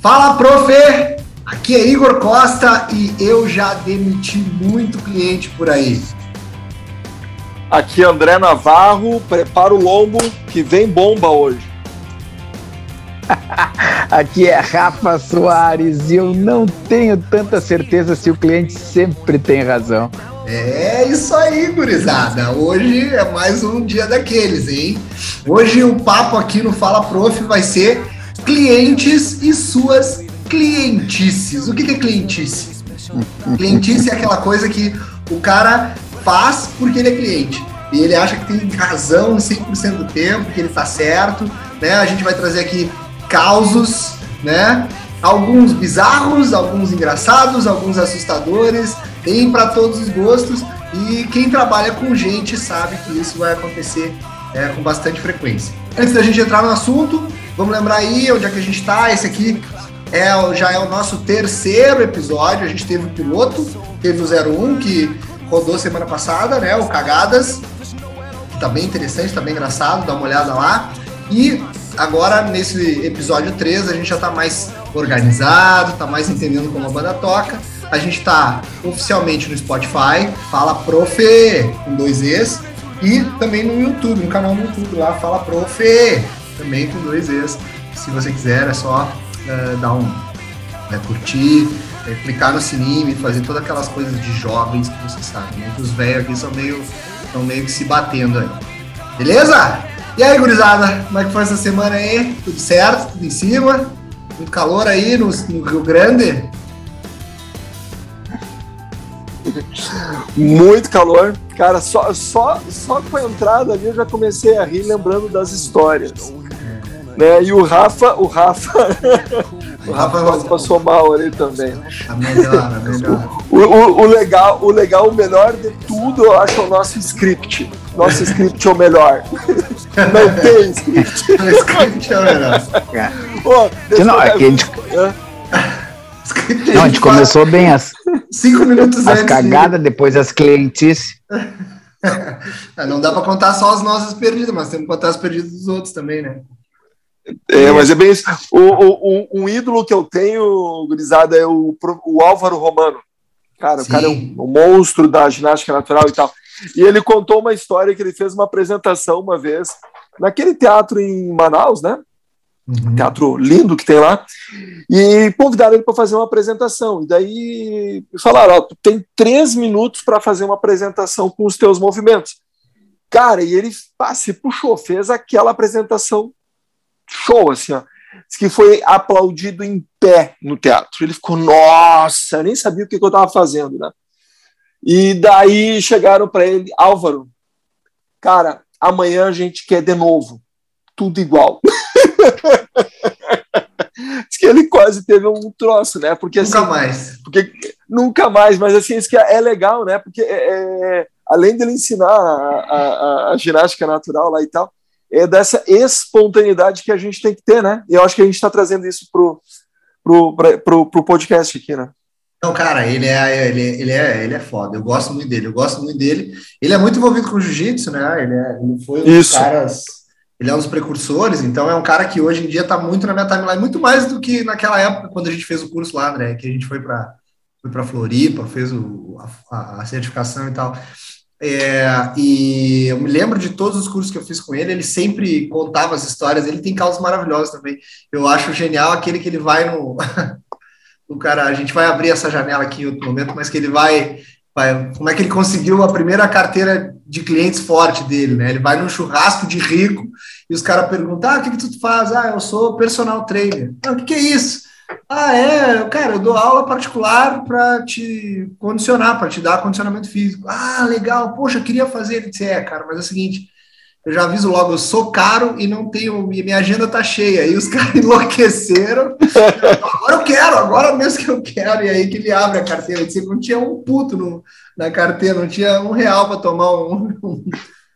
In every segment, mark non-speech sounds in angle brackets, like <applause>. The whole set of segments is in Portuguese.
Fala, prof! Aqui é Igor Costa e eu já demiti muito cliente por aí. Aqui é André Navarro, prepara o lombo que vem bomba hoje. <laughs> Aqui é Rafa Soares e eu não tenho tanta certeza se o cliente sempre tem razão. É isso aí, gurizada. Hoje é mais um dia daqueles, hein? Hoje o papo aqui no Fala Prof vai ser clientes e suas clientices. O que é clientice? Clientice é aquela coisa que o cara faz porque ele é cliente. E ele acha que tem razão 100% do tempo, que ele tá certo, né? A gente vai trazer aqui causos, né? Alguns bizarros, alguns engraçados, alguns assustadores, tem para todos os gostos e quem trabalha com gente sabe que isso vai acontecer é, com bastante frequência. Antes da gente entrar no assunto, vamos lembrar aí onde é que a gente está. Esse aqui é, já é o nosso terceiro episódio. A gente teve o piloto, teve o 01 que rodou semana passada, né? O Cagadas, tá bem interessante, tá bem engraçado, dá uma olhada lá. E agora, nesse episódio 3, a gente já tá mais organizado, tá mais entendendo como a banda toca. A gente tá oficialmente no Spotify, fala Prof, com dois Es, e também no YouTube, no canal no YouTube lá, fala Prof, também com dois Es. Se você quiser, é só uh, dar um né, curtir, é, clicar no sininho fazer todas aquelas coisas de jovens que você sabe, né? Os velhos aqui são meio, são meio que se batendo aí. Beleza? E aí, gurizada, como é que foi essa semana aí? Tudo certo? Tudo em cima? Muito calor aí no, no Rio Grande? Muito calor. Cara, só, só, só com a entrada ali eu já comecei a rir lembrando das histórias. Né? E o Rafa, o Rafa, <laughs> o Rafa quase passou mal ali também. A melhor, a melhor. O, o, o, legal, o legal, o melhor de tudo, eu acho, é o nosso script. Nosso script é o melhor. <laughs> Não tem script. <laughs> o script é o melhor. Não, é que a gente... Não, a gente começou bem as cinco minutos as cagadas, depois as clientes. Não dá para contar só as nossas perdidas, mas temos que contar as perdidas dos outros também, né? É, mas é bem isso. O, o, um ídolo que eu tenho, gurizada, é o, o Álvaro Romano. Cara, Sim. o cara é um, um, monstro da ginástica natural e tal. E ele contou uma história que ele fez uma apresentação uma vez naquele teatro em Manaus, né? Uhum. Teatro lindo que tem lá. E convidaram ele para fazer uma apresentação. E daí falaram: Ó, tu tem três minutos para fazer uma apresentação com os teus movimentos. Cara, e ele pá, se puxou, fez aquela apresentação show, assim, ó. Que foi aplaudido em pé no teatro. Ele ficou, nossa, nem sabia o que, que eu estava fazendo, né? E daí chegaram para ele, Álvaro, cara, amanhã a gente quer de novo, tudo igual. <laughs> Diz que ele quase teve um troço, né? Porque, nunca assim, mais. Porque, nunca mais, mas assim, isso que é legal, né? Porque é, é, além dele ensinar a, a, a, ginástica natural lá e tal, é dessa espontaneidade que a gente tem que ter, né? E eu acho que a gente está trazendo isso pro, pro, pro, pro podcast aqui, né? Não, cara, ele é, ele, ele, é, ele é foda. Eu gosto muito dele. Eu gosto muito dele. Ele é muito envolvido com jiu-jitsu, né? Ele, é, ele foi um dos caras. Ele é um dos precursores, então é um cara que hoje em dia está muito na minha timeline, muito mais do que naquela época quando a gente fez o curso lá, André, que a gente foi para foi para Floripa, fez o, a, a certificação e tal. É, e eu me lembro de todos os cursos que eu fiz com ele, ele sempre contava as histórias, ele tem causas maravilhosas também. Eu acho genial aquele que ele vai no. <laughs> o cara, a gente vai abrir essa janela aqui em outro momento, mas que ele vai, vai. Como é que ele conseguiu a primeira carteira de clientes forte dele, né? Ele vai num churrasco de rico e os caras perguntam: ah, o que, que tu faz? Ah, eu sou personal trainer. Ah, o que, que é isso? Ah, é, cara, eu dou aula particular para te condicionar, para te dar condicionamento físico. Ah, legal, poxa, eu queria fazer. Ele disse, é, cara, mas é o seguinte, eu já aviso logo, eu sou caro e não tenho, minha agenda tá cheia. E os <laughs> caras enlouqueceram. agora eu quero, agora mesmo que eu quero. E aí que ele abre a carteira. Ele disse, não tinha um puto no, na carteira, não tinha um real para tomar um, um,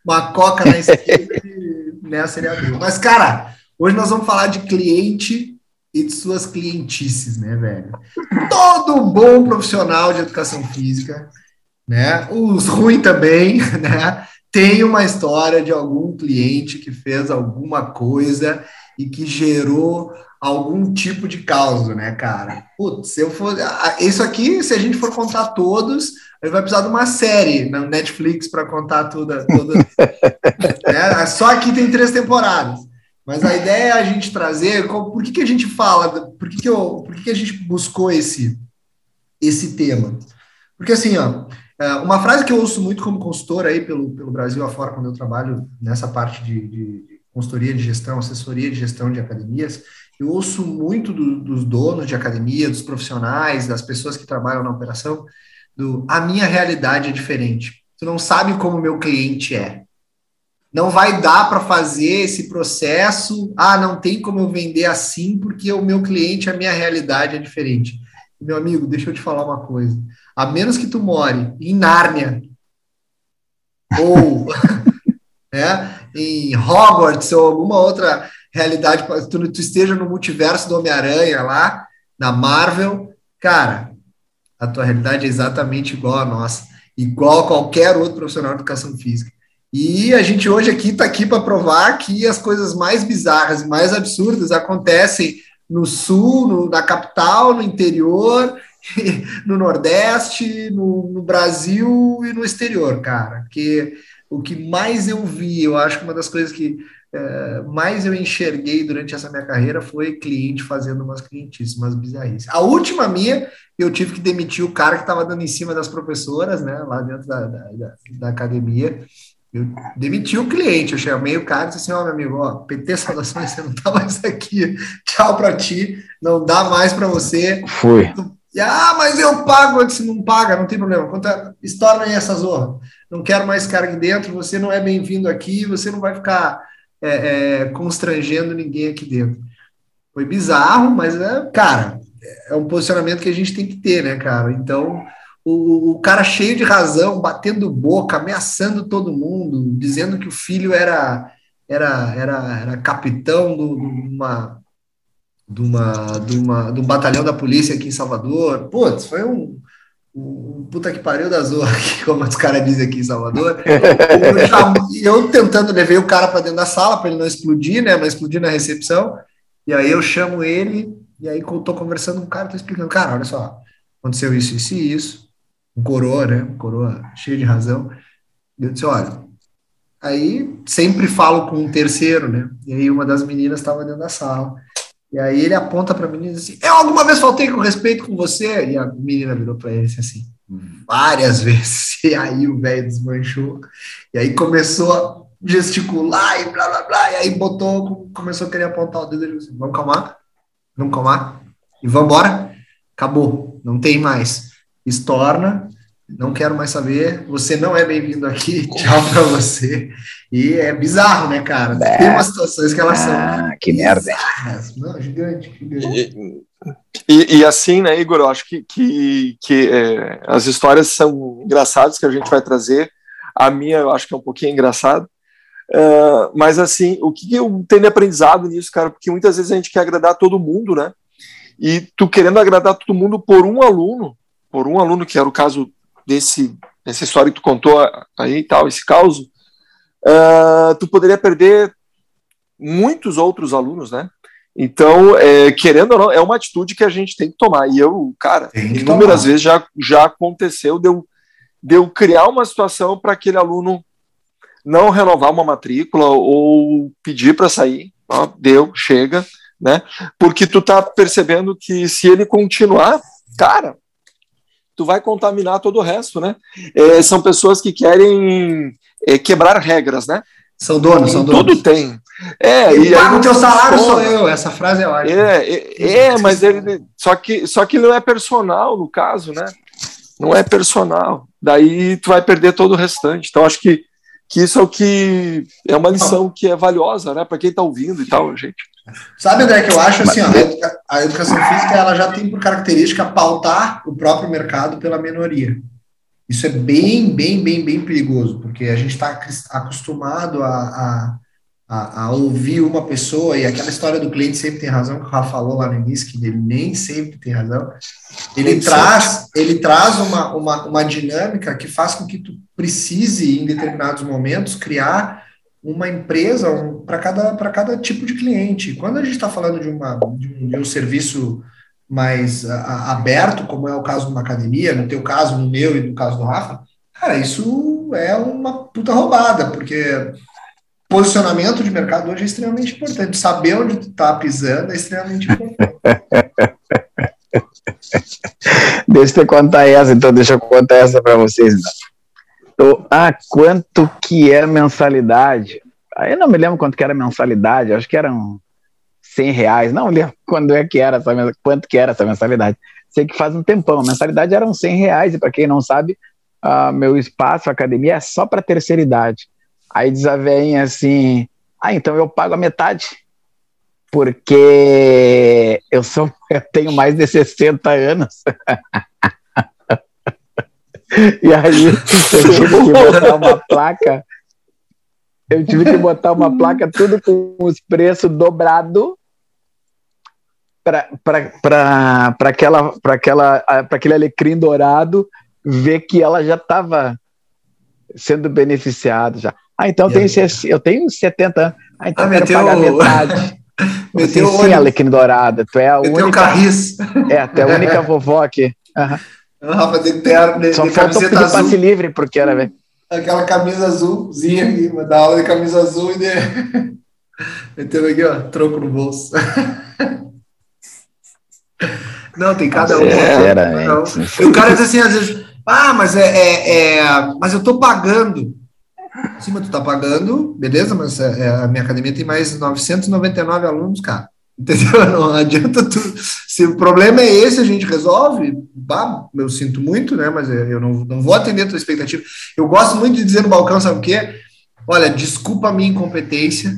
uma coca na esquina e <laughs> nessa ele abriu. Mas, cara, hoje nós vamos falar de cliente e de suas clientices, né, velho? Todo bom profissional de educação física, né? Os ruins também, <laughs> né? Tem uma história de algum cliente que fez alguma coisa e que gerou algum tipo de caos, né, cara? Putz, se eu for. Isso aqui, se a gente for contar todos, a gente vai precisar de uma série na Netflix para contar tudo. tudo <laughs> né? Só aqui tem três temporadas. Mas a ideia é a gente trazer. Por que, que a gente fala? Por que, que, eu, por que, que a gente buscou esse, esse tema? Porque assim, ó, é, uma frase que eu ouço muito como consultor aí pelo, pelo Brasil afora, quando eu trabalho nessa parte de, de consultoria de gestão, assessoria de gestão de academias, eu ouço muito do, dos donos de academia, dos profissionais, das pessoas que trabalham na operação, do a minha realidade é diferente. Tu não sabe como o meu cliente é. Não vai dar para fazer esse processo. Ah, não tem como eu vender assim porque o meu cliente, a minha realidade é diferente. Meu amigo, deixa eu te falar uma coisa. A menos que tu more em Nárnia ou <laughs> né, em Hogwarts ou alguma outra realidade, tu, tu esteja no multiverso do Homem-Aranha lá, na Marvel, cara, a tua realidade é exatamente igual a nossa, igual a qualquer outro profissional de educação física. E a gente hoje aqui está aqui para provar que as coisas mais bizarras e mais absurdas acontecem no sul, no, na capital, no interior, <laughs> no Nordeste, no, no Brasil e no exterior, cara. Porque o que mais eu vi, eu acho que uma das coisas que é, mais eu enxerguei durante essa minha carreira foi cliente fazendo umas clientíssimas bizarrices. A última minha, eu tive que demitir o cara que estava dando em cima das professoras, né, lá dentro da, da, da academia. Eu demiti o cliente, eu chamei o cara e disse assim, ó, oh, meu amigo, ó, PT <laughs> Saudações, você não tá mais aqui, tchau para ti, não dá mais para você. Foi. E, ah, mas eu pago, eu disse, não paga, não tem problema, Conta, estoura aí essa zorra, não quero mais cara aqui dentro, você não é bem-vindo aqui, você não vai ficar é, é, constrangendo ninguém aqui dentro. Foi bizarro, mas, é, cara, é um posicionamento que a gente tem que ter, né, cara? Então, o, o, cara cheio de razão, batendo boca, ameaçando todo mundo, dizendo que o filho era era, era, era capitão de uma, de, uma, de, uma, um batalhão da polícia aqui em Salvador. Putz, foi um, puta que pariu da zorra, <laughs> como os caras dizem aqui em Salvador. Eu, tentando levar o cara para dentro da sala para ele não explodir, né? Não explodir na recepção. E aí eu chamo ele, e aí tô conversando com o cara, tô explicando, cara, olha só, aconteceu isso, isso e isso. Um coroa, né? Um coroa cheio de razão. E eu disse, olha, aí sempre falo com um terceiro, né? E aí uma das meninas estava dentro da sala. E aí ele aponta para a menina e diz assim: Eu alguma vez faltei com respeito com você? E a menina virou para ele assim: Várias <laughs> vezes. E aí o velho desmanchou. E aí começou a gesticular e blá blá blá. E aí botou, começou a querer apontar o dedo. Ele disse: Vamos calmar? Vamos calmar? E vamos embora? Acabou. Não tem mais. Estorna não quero mais saber, você não é bem-vindo aqui, <laughs> tchau para você. E é bizarro, né, cara? É. Tem umas situações que elas ah, são. que merda. Não, gigante, gigante. E, e, e, assim, né, Igor, eu acho que, que, que é, as histórias são engraçadas que a gente vai trazer. A minha, eu acho que é um pouquinho engraçado. Uh, mas assim, o que eu tenho aprendizado nisso, cara? Porque muitas vezes a gente quer agradar todo mundo, né? E tu querendo agradar todo mundo por um aluno, por um aluno, que era o caso desse, dessa história que tu contou aí e tal, esse caos, uh, tu poderia perder muitos outros alunos, né? Então, é, querendo ou não, é uma atitude que a gente tem que tomar. E eu, cara, inúmeras tomar. vezes já, já aconteceu de eu, de eu criar uma situação para aquele aluno não renovar uma matrícula ou pedir para sair. Ó, deu, chega, né? Porque tu tá percebendo que se ele continuar, cara, tu vai contaminar todo o resto, né? É, são pessoas que querem é, quebrar regras, né? São donos, são donos. Tudo tem. É, e paga o teu salário sou eu, essa frase é ótima. É, é, é, mas ele. Só que, só que não é personal, no caso, né? Não é personal. Daí tu vai perder todo o restante. Então, acho que, que isso é o que. É uma lição que é valiosa, né? Para quem está ouvindo e tal, gente. Sabe, André, que eu acho assim, ó, a educação física ela já tem por característica pautar o próprio mercado pela minoria. Isso é bem, bem, bem, bem perigoso, porque a gente está acostumado a, a, a, ouvir uma pessoa, e aquela história do cliente sempre tem razão, que o Rafa falou lá no início, que ele nem sempre tem razão. Ele traz, ele traz uma, uma, uma dinâmica que faz com que tu precise, em determinados momentos, criar uma empresa um, para cada, cada tipo de cliente. Quando a gente está falando de, uma, de um, de um serviço mais a, aberto, como é o caso de uma academia, no teu caso, no meu e no caso do Rafa, cara, isso é uma puta roubada, porque posicionamento de mercado hoje é extremamente importante. Saber onde tu tá pisando é extremamente importante. <laughs> deixa eu contar essa, então deixa eu contar essa para vocês. Então. Ah, quanto que é mensalidade? Aí eu não me lembro quanto que era mensalidade, acho que eram 100 reais, não lembro <laughs> quando é que era essa, quanto que era essa mensalidade. Sei que faz um tempão, a mensalidade eram 100 reais, e para quem não sabe, uh, meu espaço, a academia, é só para terceira idade. Aí diz a veinha assim: ah, então eu pago a metade, porque eu sou, <laughs> eu tenho mais de 60 anos. <laughs> e aí eu tive que botar uma placa. Eu tive que botar uma placa tudo com os preços dobrados para aquela para aquela para aquele alecrim dourado ver que ela já estava sendo beneficiada já. Ah, então eu tenho, eu tenho 70 anos. Ah, então ah, eu quero pagar metade. <laughs> Meteu sim, olho. Alecrim Dourada. Tu é a meteu única. Carris. É, tu é a única <laughs> vovó aqui. Uhum. Rafa de terno, de, Só de falta pedir azul. passe livre, porque era, velho. Aquela camisa azulzinha aqui, da aula de camisa azul e de... <laughs> meteu aqui, ó, troco no bolso. <laughs> Não, tem cada um. Sinceramente. O cara diz assim, às vezes, ah, mas é, é, é mas eu tô pagando. Sim, mas tu tá pagando, beleza, mas é, é a minha academia tem mais 999 alunos, cara. Entendeu? <laughs> Não adianta tu. Se o problema é esse, a gente resolve. Bah, eu sinto muito, né? Mas eu não, não vou atender a tua expectativa. Eu gosto muito de dizer no balcão, sabe o quê? Olha, desculpa a minha incompetência,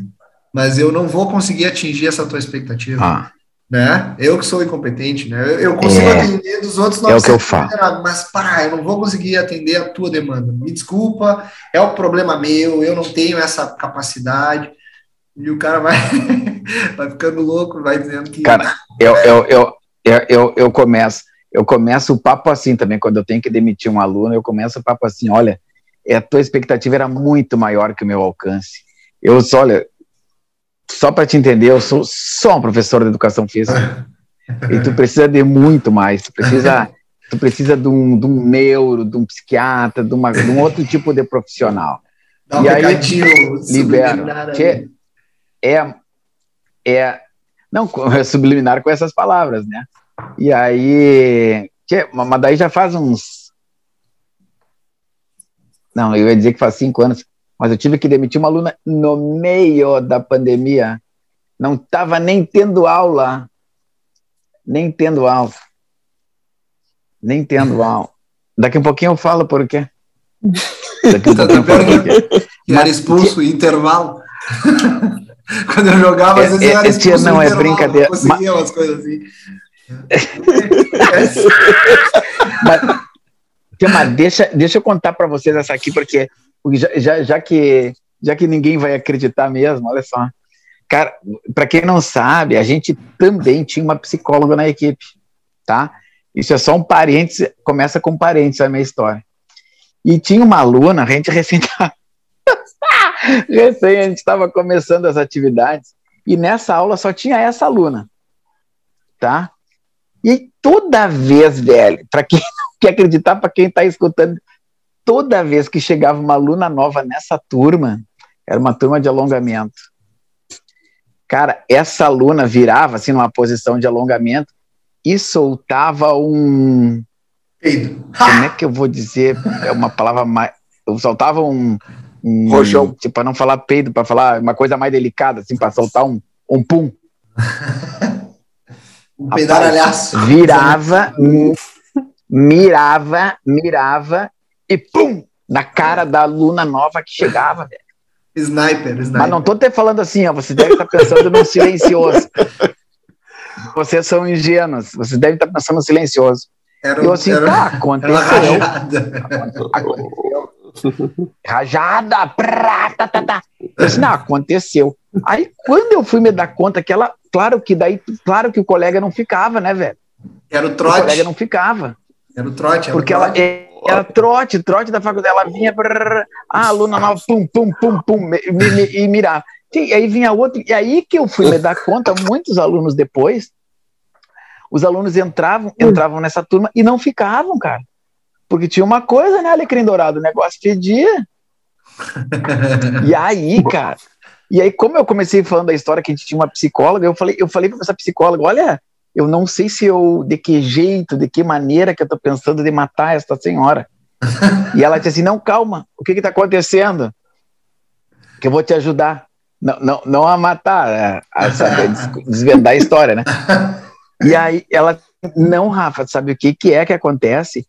mas eu não vou conseguir atingir essa tua expectativa. Ah né? Eu que sou incompetente, né? Eu consigo é, atender dos outros é o que eu falo. mas pá, eu não vou conseguir atender a tua demanda. Me desculpa, é o problema meu, eu não tenho essa capacidade. E o cara vai, <laughs> <laughs> vai ficando louco, vai dizendo que. Cara, eu, eu, eu, eu, eu, eu começo, eu começo o papo assim também, quando eu tenho que demitir um aluno, eu começo o papo assim, olha, a tua expectativa era muito maior que o meu alcance. Eu só, olha, só para te entender, eu sou só um professor de educação física. <laughs> e tu precisa de muito mais. Tu precisa, tu precisa de, um, de um neuro, de um psiquiatra, de, uma, de um outro tipo de profissional. Dá um e aí, libera. É, é, não, <laughs> é subliminar com essas palavras, né? E aí, que, mas daí já faz uns. Não, eu ia dizer que faz cinco anos mas eu tive que demitir uma aluna no meio da pandemia. Não estava nem tendo aula. Nem tendo aula. Nem tendo <laughs> aula. Daqui a pouquinho eu falo por quê. <laughs> Daqui a pouquinho eu falo por quê. Era expulso intervalo. <laughs> Quando eu jogava, às vezes eu era expulso Não, é brincadeira. Conseguia mas... umas coisas assim. <laughs> mas, mas deixa, deixa eu contar para vocês essa aqui, porque já, já, já, que, já que ninguém vai acreditar mesmo, olha só. Cara, para quem não sabe, a gente também tinha uma psicóloga na equipe, tá? Isso é só um parênteses, começa com parênteses a minha história. E tinha uma aluna, a gente <laughs> recém <laughs> recém a gente estava começando as atividades, e nessa aula só tinha essa aluna, tá? E toda vez, velho, para quem <laughs> não quer acreditar, para quem está escutando, toda vez que chegava uma aluna nova nessa turma, era uma turma de alongamento. Cara, essa aluna virava assim numa posição de alongamento e soltava um. Como é que eu vou dizer? É uma palavra mais. Eu soltava um. Um Rojão. Tipo, para não falar peido, para falar uma coisa mais delicada, assim, para soltar um, um pum. <laughs> um pedalhaço. Virava, mirava, mirava e pum! Na cara da aluna nova que chegava, velho. Sniper, sniper. Mas não tô até falando assim, ó. Você deve estar tá pensando no silencioso. Vocês são ingênuos. Vocês devem estar tá pensando no silencioso. Era, eu assim, era, tá, aconteceu. aconteceu. Rajada, prá, tá, tá, tá. Disse, não, aconteceu. Aí, quando eu fui me dar conta que ela, claro que daí, claro que o colega não ficava, né, velho? Era o trote. O colega não ficava. Era o trote. Era porque o trote. ela, Era trote, trote da faculdade. Ela vinha, brrr, a aluna nova, pum, pum, pum, pum, me, me, e mirava. E aí vinha outro, e aí que eu fui me dar conta, muitos alunos depois, os alunos entravam, entravam nessa turma e não ficavam, cara. Porque tinha uma coisa, né, Alecrim Dourado, o negócio fedia. e aí, <laughs> cara, e aí, como eu comecei falando da história que a gente tinha uma psicóloga, eu falei, eu falei para essa psicóloga, olha, eu não sei se eu, de que jeito, de que maneira que eu tô pensando de matar esta senhora. e ela disse assim, não, calma, o que que tá acontecendo? Que eu vou te ajudar. Não, não, não a matar, a, a saber, desvendar a história, né? <laughs> E aí ela, não, Rafa, sabe o que que é que acontece?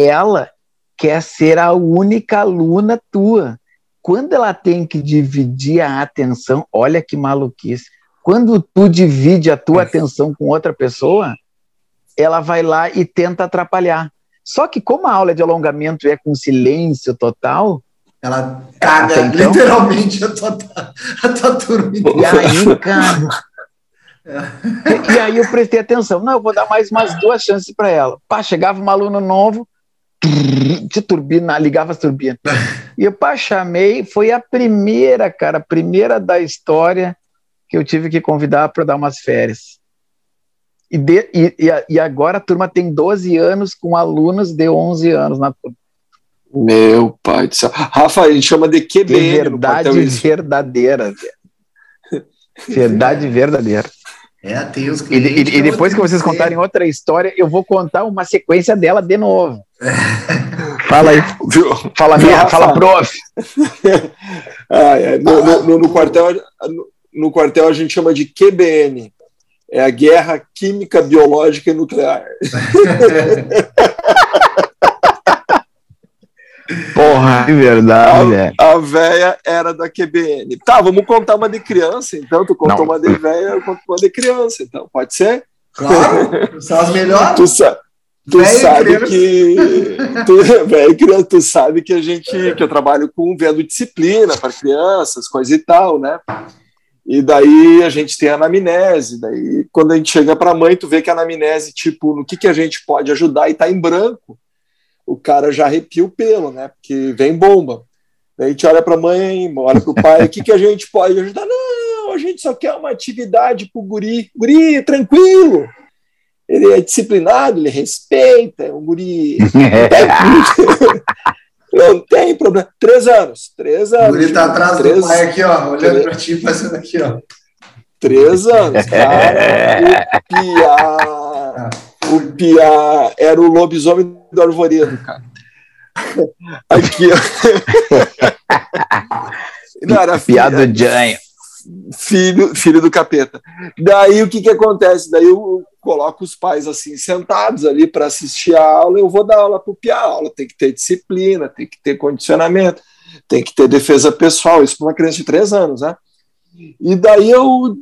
Ela quer ser a única aluna tua. Quando ela tem que dividir a atenção, olha que maluquice. Quando tu divide a tua atenção com outra pessoa, ela vai lá e tenta atrapalhar. Só que como a aula de alongamento é com silêncio total, ela caga então, literalmente a tua, a tua turma. E aí, cara. <laughs> e, e, aí eu prestei atenção. Não, eu vou dar mais umas duas chances para ela. Pá, chegava um aluno novo, de turbina, ligava as turbinas. <laughs> E eu pá, chamei, foi a primeira, cara, a primeira da história que eu tive que convidar para dar umas férias. E, de, e, e, agora a turma tem 12 anos com alunos de 11 anos na turma. Meu pai do céu. Rafa, a gente chama de QBN. Que verdade verdadeira. <laughs> verdade verdadeira. É, tem os e, e, e depois que vocês contarem outra história, eu vou contar uma sequência dela de novo. <laughs> Fala aí. Viu? Fala, minha, fala, prof. <laughs> ah, é. no, no, no, no, quartel, no quartel a gente chama de QBN. É a guerra química, biológica e nuclear. <laughs> Porra, que verdade. A, a véia era da QBN. Tá, vamos contar uma de criança, então. Tu contou Não. uma de véia, eu conto uma de criança, então. Pode ser? Claro, são as melhores. Tu, sa tu sabe que. Tu, <laughs> véio, criança, tu sabe que a gente. que eu trabalho com vendo disciplina para crianças, coisa e tal, né? E daí a gente tem a anamnese. Daí, quando a gente chega para a mãe, tu vê que a anamnese, tipo, no que, que a gente pode ajudar e tá em branco o cara já arrepia o pelo, né? Porque vem bomba. Daí a gente olha para a mãe, olha para o pai, o que, que a gente pode ajudar? Não, a gente só quer uma atividade para o guri. Guri, tranquilo. Ele é disciplinado, ele respeita, é um guri. <laughs> Não tem problema. Três anos. Três anos. O guri tá atrás três, do pai aqui, ó, olhando para ti, fazendo aqui, ó. Três anos, cara. o piá. O piá era o lobisomem do Arvoredo, cara. Aqui, ó. <laughs> Não, era Piada do Janho. Filho, filho do capeta. Daí o que que acontece? Daí eu coloco os pais assim sentados ali para assistir a aula, eu vou dar aula para o Pia. A aula tem que ter disciplina, tem que ter condicionamento, tem que ter defesa pessoal, isso para uma criança de três anos, né? E daí eu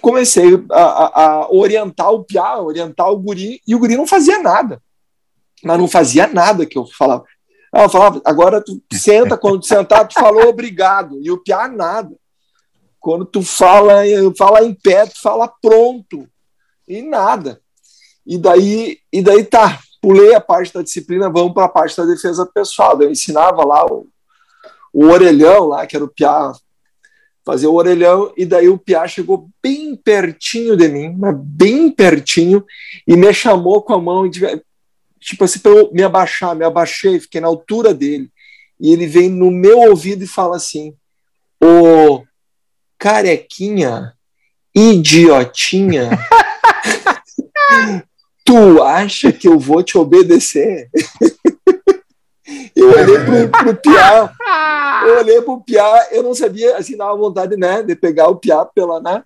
comecei a, a, a orientar o Pia, orientar o guri, e o guri não fazia nada mas não fazia nada que eu falava. Ah, eu falava, agora tu senta, quando tu sentar, tu falou obrigado, e o piá nada. Quando tu fala, fala em pé, tu fala pronto, e nada. E daí, e daí tá, pulei a parte da disciplina, vamos para a parte da defesa pessoal. Eu ensinava lá o, o orelhão, lá, que era o piá, fazer o orelhão, e daí o piá chegou bem pertinho de mim, mas bem pertinho, e me chamou com a mão tipo assim, para eu me abaixar, me abaixei, fiquei na altura dele. E ele vem no meu ouvido e fala assim: Ô carequinha, idiotinha, tu acha que eu vou te obedecer? eu olhei pro, pro Piá, eu olhei pro Piá, eu não sabia, assim, dava vontade, né, de pegar o Piá pela, né,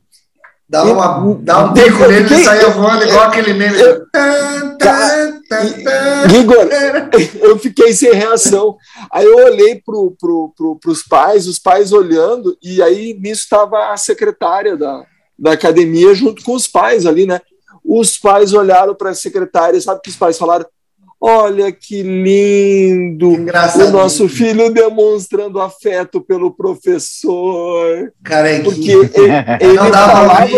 Dá, uma, dá um bico nele e saia voando igual aquele meme. Igor, eu fiquei sem reação. Aí eu olhei para pro, pro, os pais, os pais olhando, e aí nisso estava a secretária da, da academia junto com os pais ali, né? Os pais olharam para a secretária, sabe o que os pais falaram? Olha que lindo! O nosso filho demonstrando afeto pelo professor. Cara, é porque ele, ele não falava.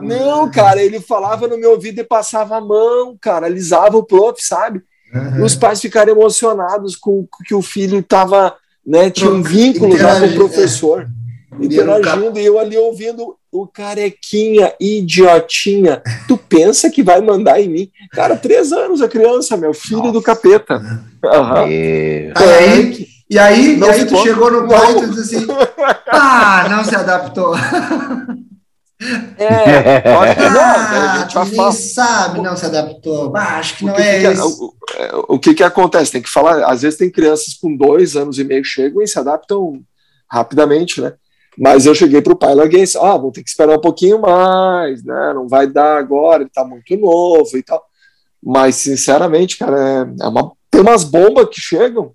Meu... Não, cara, ele falava no meu ouvido e passava a mão, cara, alisava o prof, sabe? Uhum. Os pais ficaram emocionados com que o filho estava, né, tinha um vínculo já com o professor, é. interagindo, e eu ali ouvindo o carequinha, idiotinha, tu pensa que vai mandar em mim? Cara, três anos a criança, meu filho Nossa. do capeta. Uhum. E... Aí, e aí, e aí tu chegou no pai e tu disse assim, ah, não se adaptou. É, <laughs> não, ah, a gente nem sabe, não se adaptou. Ah, acho que não que é que, isso. O, o, que que acontece? Tem que falar, às vezes tem crianças com dois anos e meio chegam e se adaptam rapidamente, né? Mas eu cheguei para o pai e larguei assim, ah, vou ter que esperar um pouquinho mais, né? Não vai dar agora, ele está muito novo e tal. Mas, sinceramente, cara, é, é uma, tem umas bombas que chegam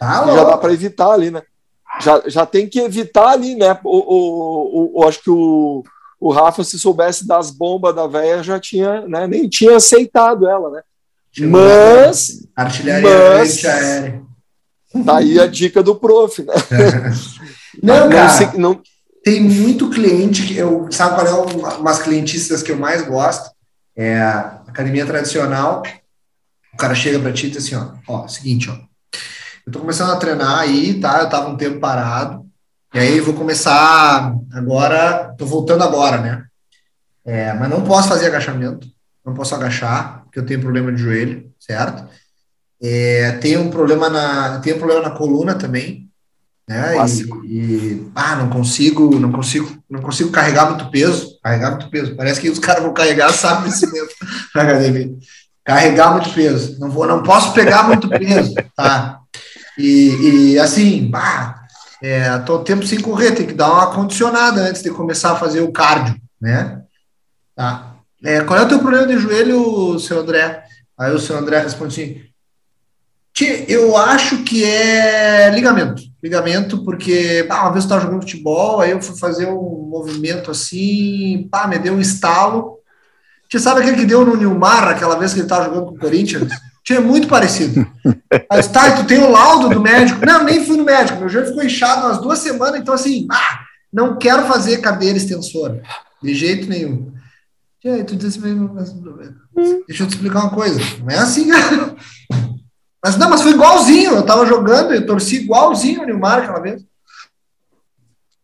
ah, que já dá para evitar ali, né? Já, já tem que evitar ali, né? O, o, o, acho que o o Rafa, se soubesse das bombas da velha, já tinha, né, nem tinha aceitado ela, né? mas. Artilharia mas, aérea. Tá aí a dica do prof, né? <laughs> não, não, cara, não, tem muito cliente que eu sabe qual é uma, umas clientistas que eu mais gosto? É a academia tradicional. O cara chega para ti e diz assim, ó, ó, seguinte, ó. Eu tô começando a treinar aí, tá? Eu tava um tempo parado. E aí vou começar agora, tô voltando agora, né? É, mas não posso fazer agachamento, não posso agachar, porque eu tenho problema de joelho, certo? É, tenho um problema na, tenho um problema na coluna também, né? E, e, ah, não consigo, não consigo, não consigo carregar muito peso, carregar muito peso. Parece que os caras vão carregar <laughs> sabe esse mesmo na academia. Carregar muito peso, não vou, não posso pegar muito peso, tá? E, e assim, bah, é, tô tempo sem correr, tem que dar uma condicionada antes de começar a fazer o cardio, né? Tá. É, qual é o teu problema de joelho, seu André? Aí o seu André responde assim, eu acho que é ligamento. Ligamento, porque uma vez eu estava jogando futebol, aí eu fui fazer um movimento assim, pá, me deu um estalo. Você sabe aquele que deu no Nilmar, aquela vez que ele estava jogando com o Corinthians? <laughs> Tinha muito parecido. Mas tá, tu tem o laudo do médico. Não, nem fui no médico. Meu joelho ficou inchado umas duas semanas, então assim, ah, não quero fazer cadeira extensora. De jeito nenhum. E aí, tu disse, deixa eu te explicar uma coisa. Não é assim, cara. Mas não, mas foi igualzinho. Eu tava jogando, eu torci igualzinho o Nilmar aquela vez.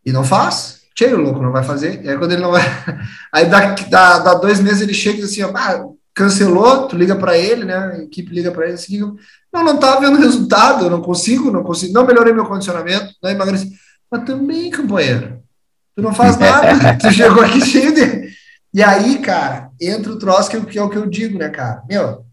E não faz. Cheio, louco, não vai fazer. E aí quando ele não vai. <laughs> Aí dá, dá, dá dois meses ele chega e diz assim, ó, ah, cancelou, tu liga para ele, né? A equipe liga para ele assim, não, não tá vendo resultado, eu não consigo, não consigo, não melhorei meu condicionamento, não emagreci. Mas também, companheiro, tu não faz nada, <laughs> tu chegou aqui cheio de. E aí, cara, entra o troço que, que é o que eu digo, né, cara? Meu,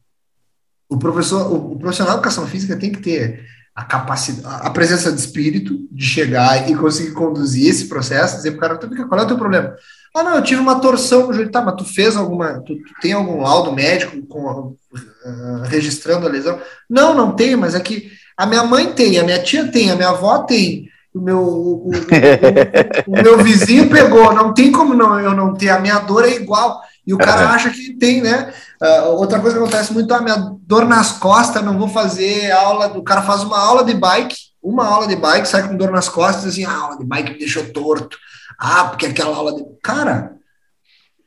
o professor, o, o profissional de educação física tem que ter a capacidade, a presença de espírito de chegar e conseguir conduzir esse processo, dizer para o cara, qual é o teu problema? Ah, não, eu tive uma torção no joelho. Tá, mas tu fez alguma. Tu, tu tem algum laudo médico com, uh, registrando a lesão? Não, não tem, mas é que a minha mãe tem, a minha tia tem, a minha avó tem, o meu, o, o, o, o meu vizinho pegou. Não tem como não, eu não ter. A minha dor é igual. E o cara acha que tem, né? Uh, outra coisa que acontece muito, a minha dor nas costas, não vou fazer aula. O cara faz uma aula de bike, uma aula de bike, sai com dor nas costas, assim, ah, a aula de bike me deixou torto. Ah, porque aquela aula de. Cara,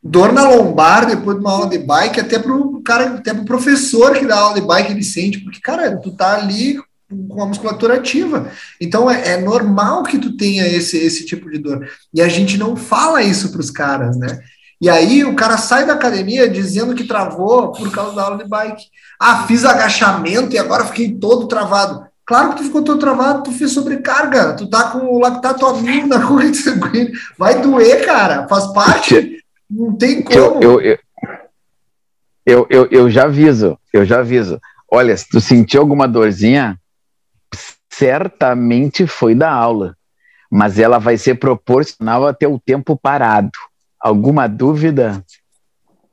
dor na lombar depois de uma aula de bike, até pro cara, até pro professor que dá aula de bike, ele sente, porque, cara, tu tá ali com a musculatura ativa. Então é, é, normal que tu tenha esse, esse tipo de dor. E a gente não fala isso para os caras, né? E aí o cara sai da academia dizendo que travou por causa da aula de bike. Ah, fiz agachamento e agora fiquei todo travado. Claro que tu ficou todo travado, tu fez sobrecarga, tu tá com o lactato a mil na <laughs> corrente sanguínea. Vai doer, cara, faz parte. Não tem como. Eu, eu, eu, eu, eu já aviso, eu já aviso. Olha, se tu sentiu alguma dorzinha, certamente foi da aula, mas ela vai ser proporcional até o tempo parado. Alguma dúvida?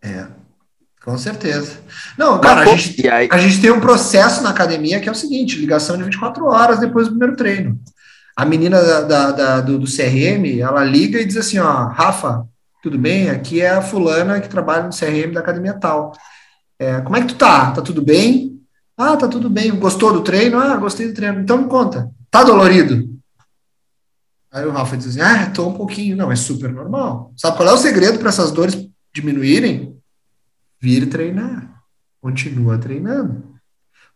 É. Com certeza. Não, cara, a gente, a gente tem um processo na academia que é o seguinte: ligação de 24 horas depois do primeiro treino. A menina da, da, da do, do, CRM, ela liga e diz assim: ó, Rafa, tudo bem? Aqui é a fulana que trabalha no CRM da academia tal. É, como é que tu tá? Tá tudo bem? Ah, tá tudo bem. Gostou do treino? Ah, gostei do treino. Então me conta. Tá dolorido? Aí o Rafa diz assim: ah, tô um pouquinho. Não, é super normal. Sabe qual é o segredo para essas dores diminuírem? vir treinar. Continua treinando.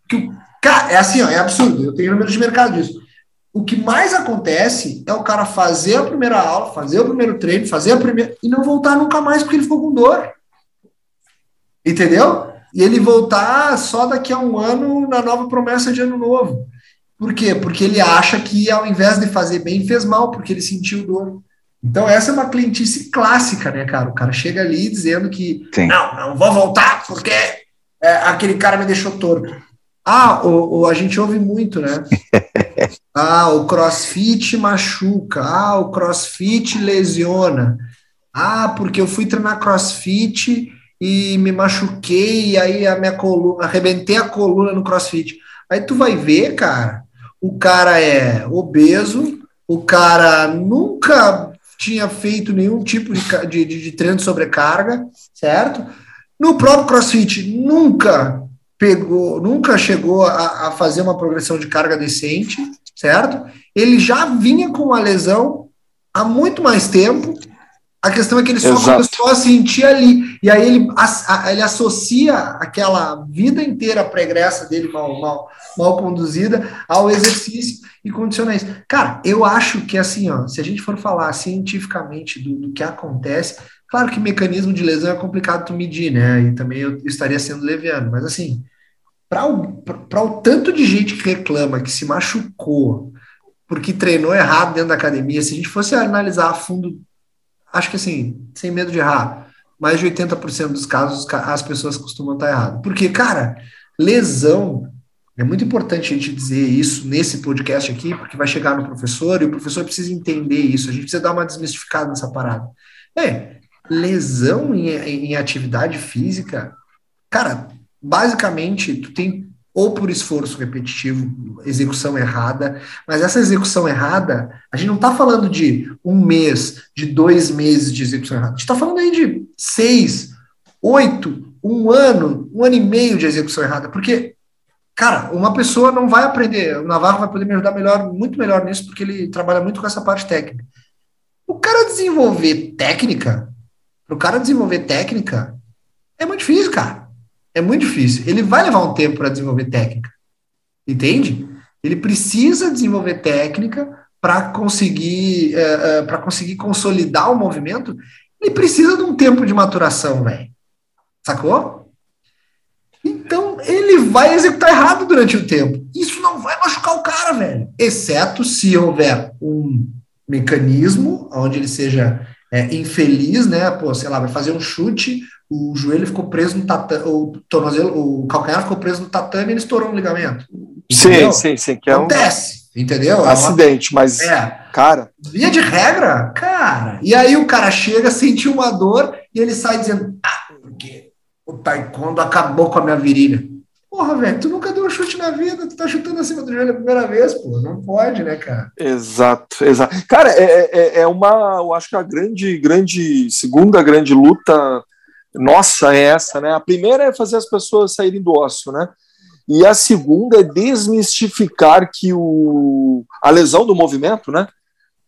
Que, cara, é assim, ó, é absurdo. Eu tenho número de mercado disso. O que mais acontece é o cara fazer a primeira aula, fazer o primeiro treino, fazer a primeira. e não voltar nunca mais porque ele ficou com dor. Entendeu? E ele voltar só daqui a um ano na nova promessa de ano novo. Por quê? Porque ele acha que ao invés de fazer bem, fez mal, porque ele sentiu dor. Então, essa é uma clientice clássica, né, cara? O cara chega ali dizendo que Sim. não, não vou voltar porque é, aquele cara me deixou torto. Ah, o, o, a gente ouve muito, né? <laughs> ah, o crossfit machuca. Ah, o crossfit lesiona. Ah, porque eu fui treinar crossfit e me machuquei, e aí a minha coluna, arrebentei a coluna no crossfit. Aí tu vai ver, cara, o cara é obeso, o cara nunca tinha feito nenhum tipo de, de, de treino de sobrecarga, certo? No próprio CrossFit, nunca pegou, nunca chegou a, a, fazer uma progressão de carga decente, certo? Ele já vinha com uma lesão há muito mais tempo. A questão é que ele só Exato. começou a sentir ali. E aí ele, a, ele associa aquela vida inteira pregressa dele mal, mal, mal conduzida ao exercício e condicionar isso. Cara, eu acho que assim, ó, se a gente for falar cientificamente do, do que acontece, claro que mecanismo de lesão é complicado tu medir, né? E também eu estaria sendo leviano, mas assim, para o, o tanto de gente que reclama que se machucou porque treinou errado dentro da academia, se a gente fosse analisar a fundo, acho que assim, sem medo de errar, mais de 80% dos casos as pessoas costumam estar erradas. Porque, cara, lesão é muito importante a gente dizer isso nesse podcast aqui, porque vai chegar no professor e o professor precisa entender isso. A gente precisa dar uma desmistificada nessa parada. É, lesão em, em atividade física, cara, basicamente, tu tem ou por esforço repetitivo, execução errada, mas essa execução errada, a gente não está falando de um mês, de dois meses de execução errada, a gente está falando aí de seis, oito, um ano, um ano e meio de execução errada, porque Cara, uma pessoa não vai aprender, o Navarro vai poder me ajudar melhor, muito melhor nisso, porque ele trabalha muito com essa parte técnica. O cara desenvolver técnica, para o cara desenvolver técnica, é muito difícil, cara. É muito difícil. Ele vai levar um tempo para desenvolver técnica. Entende? Ele precisa desenvolver técnica para conseguir, uh, uh, para conseguir consolidar o movimento. Ele precisa de um tempo de maturação, velho. Sacou? Então, ele vai executar errado durante o tempo. Isso não vai machucar o cara, velho. Exceto se houver um mecanismo onde ele seja é, infeliz, né? Pô, sei lá, vai fazer um chute, o joelho ficou preso no tatame, o tornozelo, o calcanhar ficou preso no tatame e ele estourou um ligamento. Entendeu? Sim, sim, sim. Que Acontece, é um entendeu? Acidente, mas, é. cara... Via de regra, cara. E aí o cara chega, sentiu uma dor e ele sai dizendo, ah, porque o taekwondo acabou com a minha virilha. Porra, velho, tu nunca deu um chute na vida, tu tá chutando acima do joelho a primeira vez, pô. Não pode, né, cara? Exato, exato. Cara, é, é, é uma, eu acho que a grande, grande, segunda grande luta nossa é essa, né? A primeira é fazer as pessoas saírem do ócio, né? E a segunda é desmistificar que o, a lesão do movimento, né?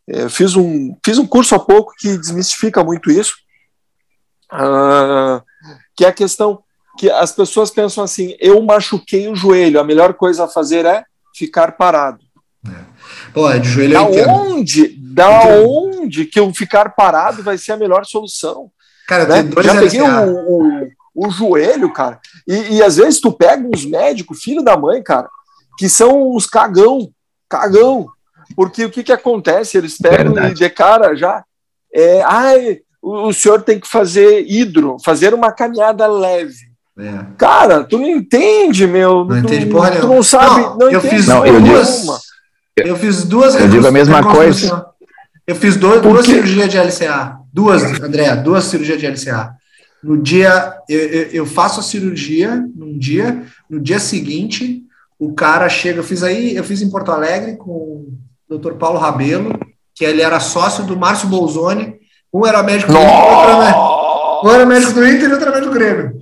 Eu é, fiz um, fiz um curso há pouco que desmistifica muito isso. Uh, que é a questão que as pessoas pensam assim: eu machuquei o joelho, a melhor coisa a fazer é ficar parado. É. Pô, é de joelho da onde, da onde que eu ficar parado vai ser a melhor solução? Cara, né? já peguei o, o, o, joelho, cara, e, e às vezes tu pega uns médicos, filho da mãe, cara, que são uns cagão, cagão, porque o que que acontece? Eles pegam Verdade. de cara já, é, ai, o, senhor tem que fazer hidro, fazer uma caminhada leve. É. Cara, tu não entende, meu. Não tu, entende porra Tu não sabe. Não, não eu fiz não, eu duas. Eu fiz duas. Eu digo a mesma coisa. Eu fiz dois, duas cirurgias de LCA. Duas, André, duas cirurgias de LCA. No dia, eu, eu, faço a cirurgia num dia, no dia seguinte, o cara chega, eu fiz aí, eu fiz em Porto Alegre com o Dr. Paulo Rabelo, que ele era sócio do Márcio Bolzoni, um era médico do Inter, outro era, um era médico do Inter e outro era médico do Grêmio.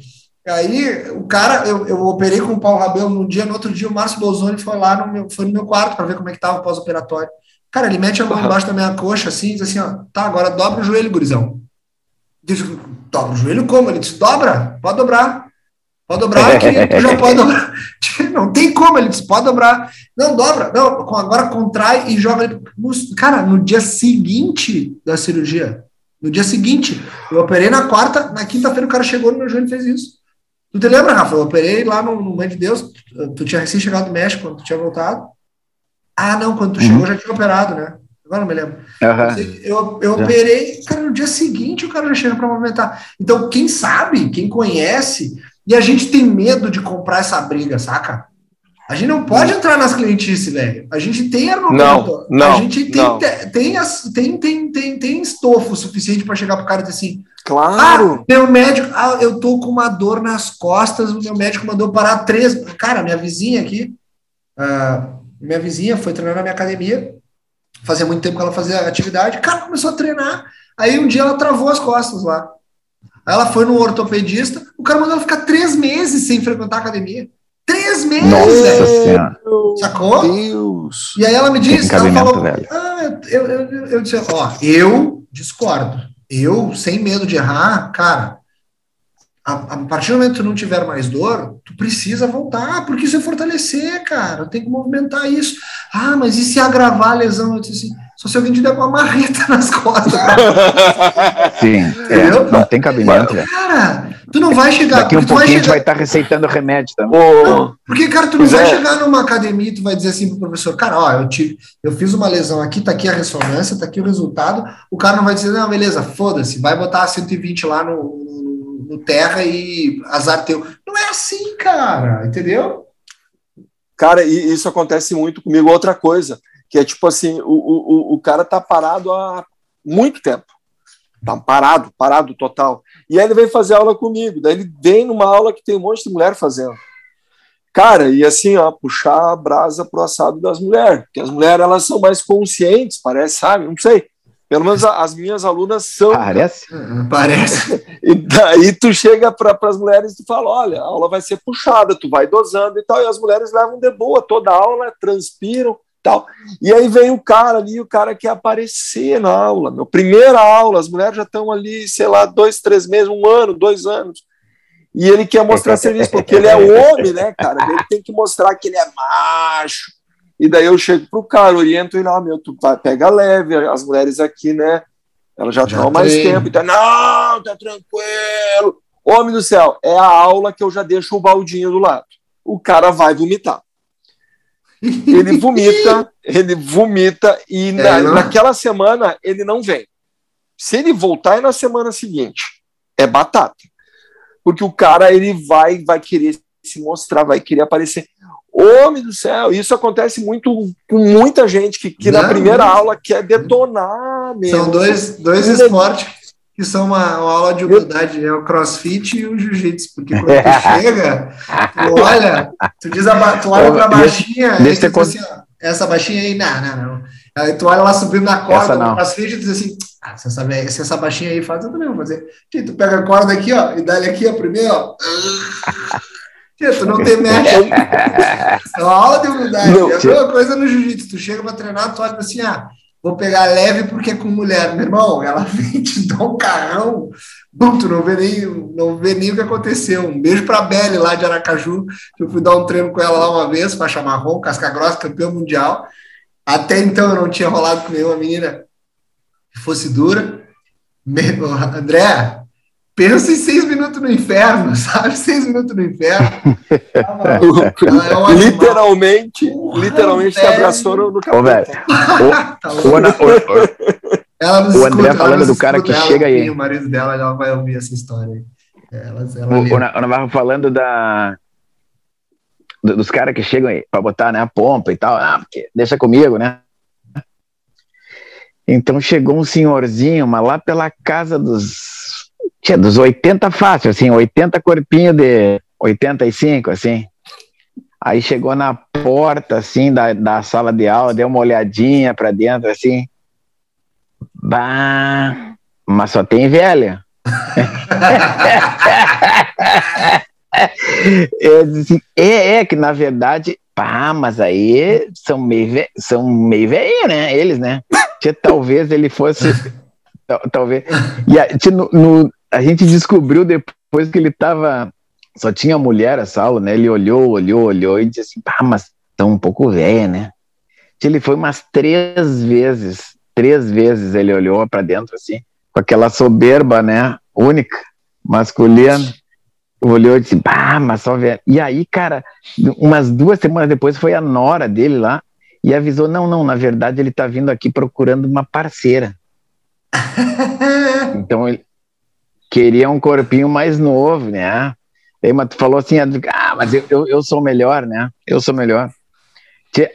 Aí o cara, eu, eu operei com o Paulo Rabelo no dia, no outro dia o Márcio Bolzoni foi lá no meu, foi no meu quarto para ver como é que tava o pós-operatório. Cara, ele mete a mão embaixo da minha coxa assim, diz assim, ó, tá, agora dobra o joelho, gurizão. Diz, dobra o joelho como? Ele disse, dobra, pode dobrar. Pode dobrar <laughs> aqui, tu já pode dobrar. <laughs> Não tem como, ele disse, pode dobrar. Não, dobra, não, agora contrai e joga. Cara, no dia seguinte da cirurgia, no dia seguinte, eu operei na quarta, na quinta-feira o cara chegou no meu joelho e fez isso. Tu te lembra, Rafa? Eu operei lá no, no Mãe de Deus, tu, tu tinha recém chegado do México, quando tu tinha voltado. Ah, não, quando tu uhum. chegou já tinha operado, né? Agora não me lembro. Uhum. Eu, eu operei, cara, no dia seguinte o cara já chega para movimentar. Então, quem sabe, quem conhece, e a gente tem medo de comprar essa briga, saca? A gente não pode entrar nas clientices, velho. A gente tem argumento. Não, não, a gente tem, não. Tem, tem, tem, tem, tem, estofo suficiente para chegar pro cara e dizer assim: Claro! Ah, meu médico, ah, eu tô com uma dor nas costas, o meu médico mandou parar três. Cara, minha vizinha aqui, uh, minha vizinha foi treinar na minha academia. Fazia muito tempo que ela fazia atividade. Cara, começou a treinar. Aí um dia ela travou as costas lá. Ela foi no ortopedista, o cara mandou ela ficar três meses sem frequentar a academia. Três meses, Nossa Senhora. Sacou? Deus. E aí ela me disse, ela falou, ah, eu, eu, eu, eu disse, ó, eu discordo. Eu, sem medo de errar, cara, a, a, partir do momento que tu não tiver mais dor, tu precisa voltar, porque isso é fortalecer, cara. Tem que movimentar isso. Ah, mas e se agravar a lesão? Eu disse assim, só se alguém te der com uma marreta <laughs> nas costas. Sim, é, não tem cabimento. Cara, tu não vai chegar. Daqui um pouquinho vai chegar... a gente vai estar tá receitando remédio também. Não, porque, cara, tu não vai é. chegar numa academia e tu vai dizer assim pro professor, cara, ó, eu, tive, eu fiz uma lesão aqui, tá aqui a ressonância, tá aqui o resultado. O cara não vai dizer, não, beleza, foda-se, vai botar 120 lá no, no terra e azar teu. Não é assim, cara, entendeu? Cara, e isso acontece muito comigo. Outra coisa, que é tipo assim, o, o, o cara tá parado há muito tempo. Tá parado, parado total. E aí ele vem fazer aula comigo. Daí ele vem numa aula que tem um monte de mulher fazendo. Cara, e assim, ó, puxar a brasa pro assado das mulheres. Porque as mulheres, elas são mais conscientes, parece, sabe? Não sei. Pelo menos as minhas alunas são. Parece? Parece. <laughs> E daí tu chega para as mulheres e tu fala: olha, a aula vai ser puxada, tu vai dosando e tal. E as mulheres levam de boa toda a aula, transpiram tal. E aí vem o cara ali, o cara quer aparecer na aula. Meu, primeira aula, as mulheres já estão ali, sei lá, dois, três meses, um ano, dois anos. E ele quer mostrar serviço, porque ele é homem, né, cara? Ele tem que mostrar que ele é macho e daí eu chego pro cara, oriento ele, ah, meu, tu pega leve, as mulheres aqui, né? Elas já, estão há mais tempo, então, não, tá tranquilo. Homem do céu, é a aula que eu já deixo o baldinho do lado. O cara vai vomitar. Ele vomita, <laughs> ele vomita, e é, na, naquela semana ele não vem. Se ele voltar é na semana seguinte, é batata. Porque o cara ele vai, vai querer se mostrar, vai querer aparecer. Homem do céu, isso acontece muito com muita gente que, que não, na primeira não. aula quer detonar mesmo. São dois, dois esportes que são uma, uma, aula de humildade, é o crossfit e o jiu-jitsu, porque quando tu <laughs> chega, tu olha, tu diz a, tu olha pra baixinha, deixa, deixa assim, ó, essa baixinha aí, não, não, não. Aí tu olha lá subindo na corda no crossfit e diz assim, ah, se, essa, se essa baixinha aí faz, eu também vou fazer. E tu pega a corda aqui, ó, e dá ele aqui, ó, primeiro, ó. Tu não tem mexe. <laughs> É uma aula de humildade. Não, é a mesma coisa no jiu-jitsu. Tu chega pra treinar, tu olha assim, ah, vou pegar leve porque é com mulher. Meu irmão, ela <laughs> vem te dá um carrão. Bum, tu não vê, nem, não vê nem o que aconteceu. Um beijo pra Belle lá de Aracaju, que eu fui dar um treino com ela lá uma vez, faixa marrom, casca grossa, campeão mundial. Até então eu não tinha rolado com nenhuma menina que fosse dura. André, pensa em seis minutos no inferno, <laughs> sabe? Seis minutos no inferno. é literalmente, literalmente te abraçou no capô. velho. <laughs> Tá o, o, ela nos o André escuta, falando do cara que chega aí. O marido dela ela vai ouvir essa história aí. Ela, ela o, o, Navarro falando da dos caras que chegam aí para botar né, a pompa e tal, ah, porque deixa comigo, né? Então chegou um senhorzinho, mas lá pela casa dos tinha dos 80 fácil, assim, 80 corpinho de 85, assim. Aí chegou na porta, assim, da, da sala de aula, deu uma olhadinha para dentro, assim. Bah, mas só tem velha. <laughs> Eu disse, é, é que na verdade, pá, mas aí são meio, são meio velhinhos, né? Eles, né? Que talvez ele fosse. Talvez. E no, no, a gente descobriu depois que ele estava só tinha mulher essa aula, né? Ele olhou, olhou, olhou e disse assim, pá, mas tão um pouco velha, né? Ele foi umas três vezes, três vezes ele olhou para dentro assim, com aquela soberba, né? Única, masculina. Olhou e disse, pá, mas só velha. E aí, cara, umas duas semanas depois foi a nora dele lá e avisou, não, não, na verdade ele tá vindo aqui procurando uma parceira. <laughs> então ele queria um corpinho mais novo, né? Aí, mas tu falou assim, ah, mas eu, eu, eu sou melhor, né? Eu sou melhor.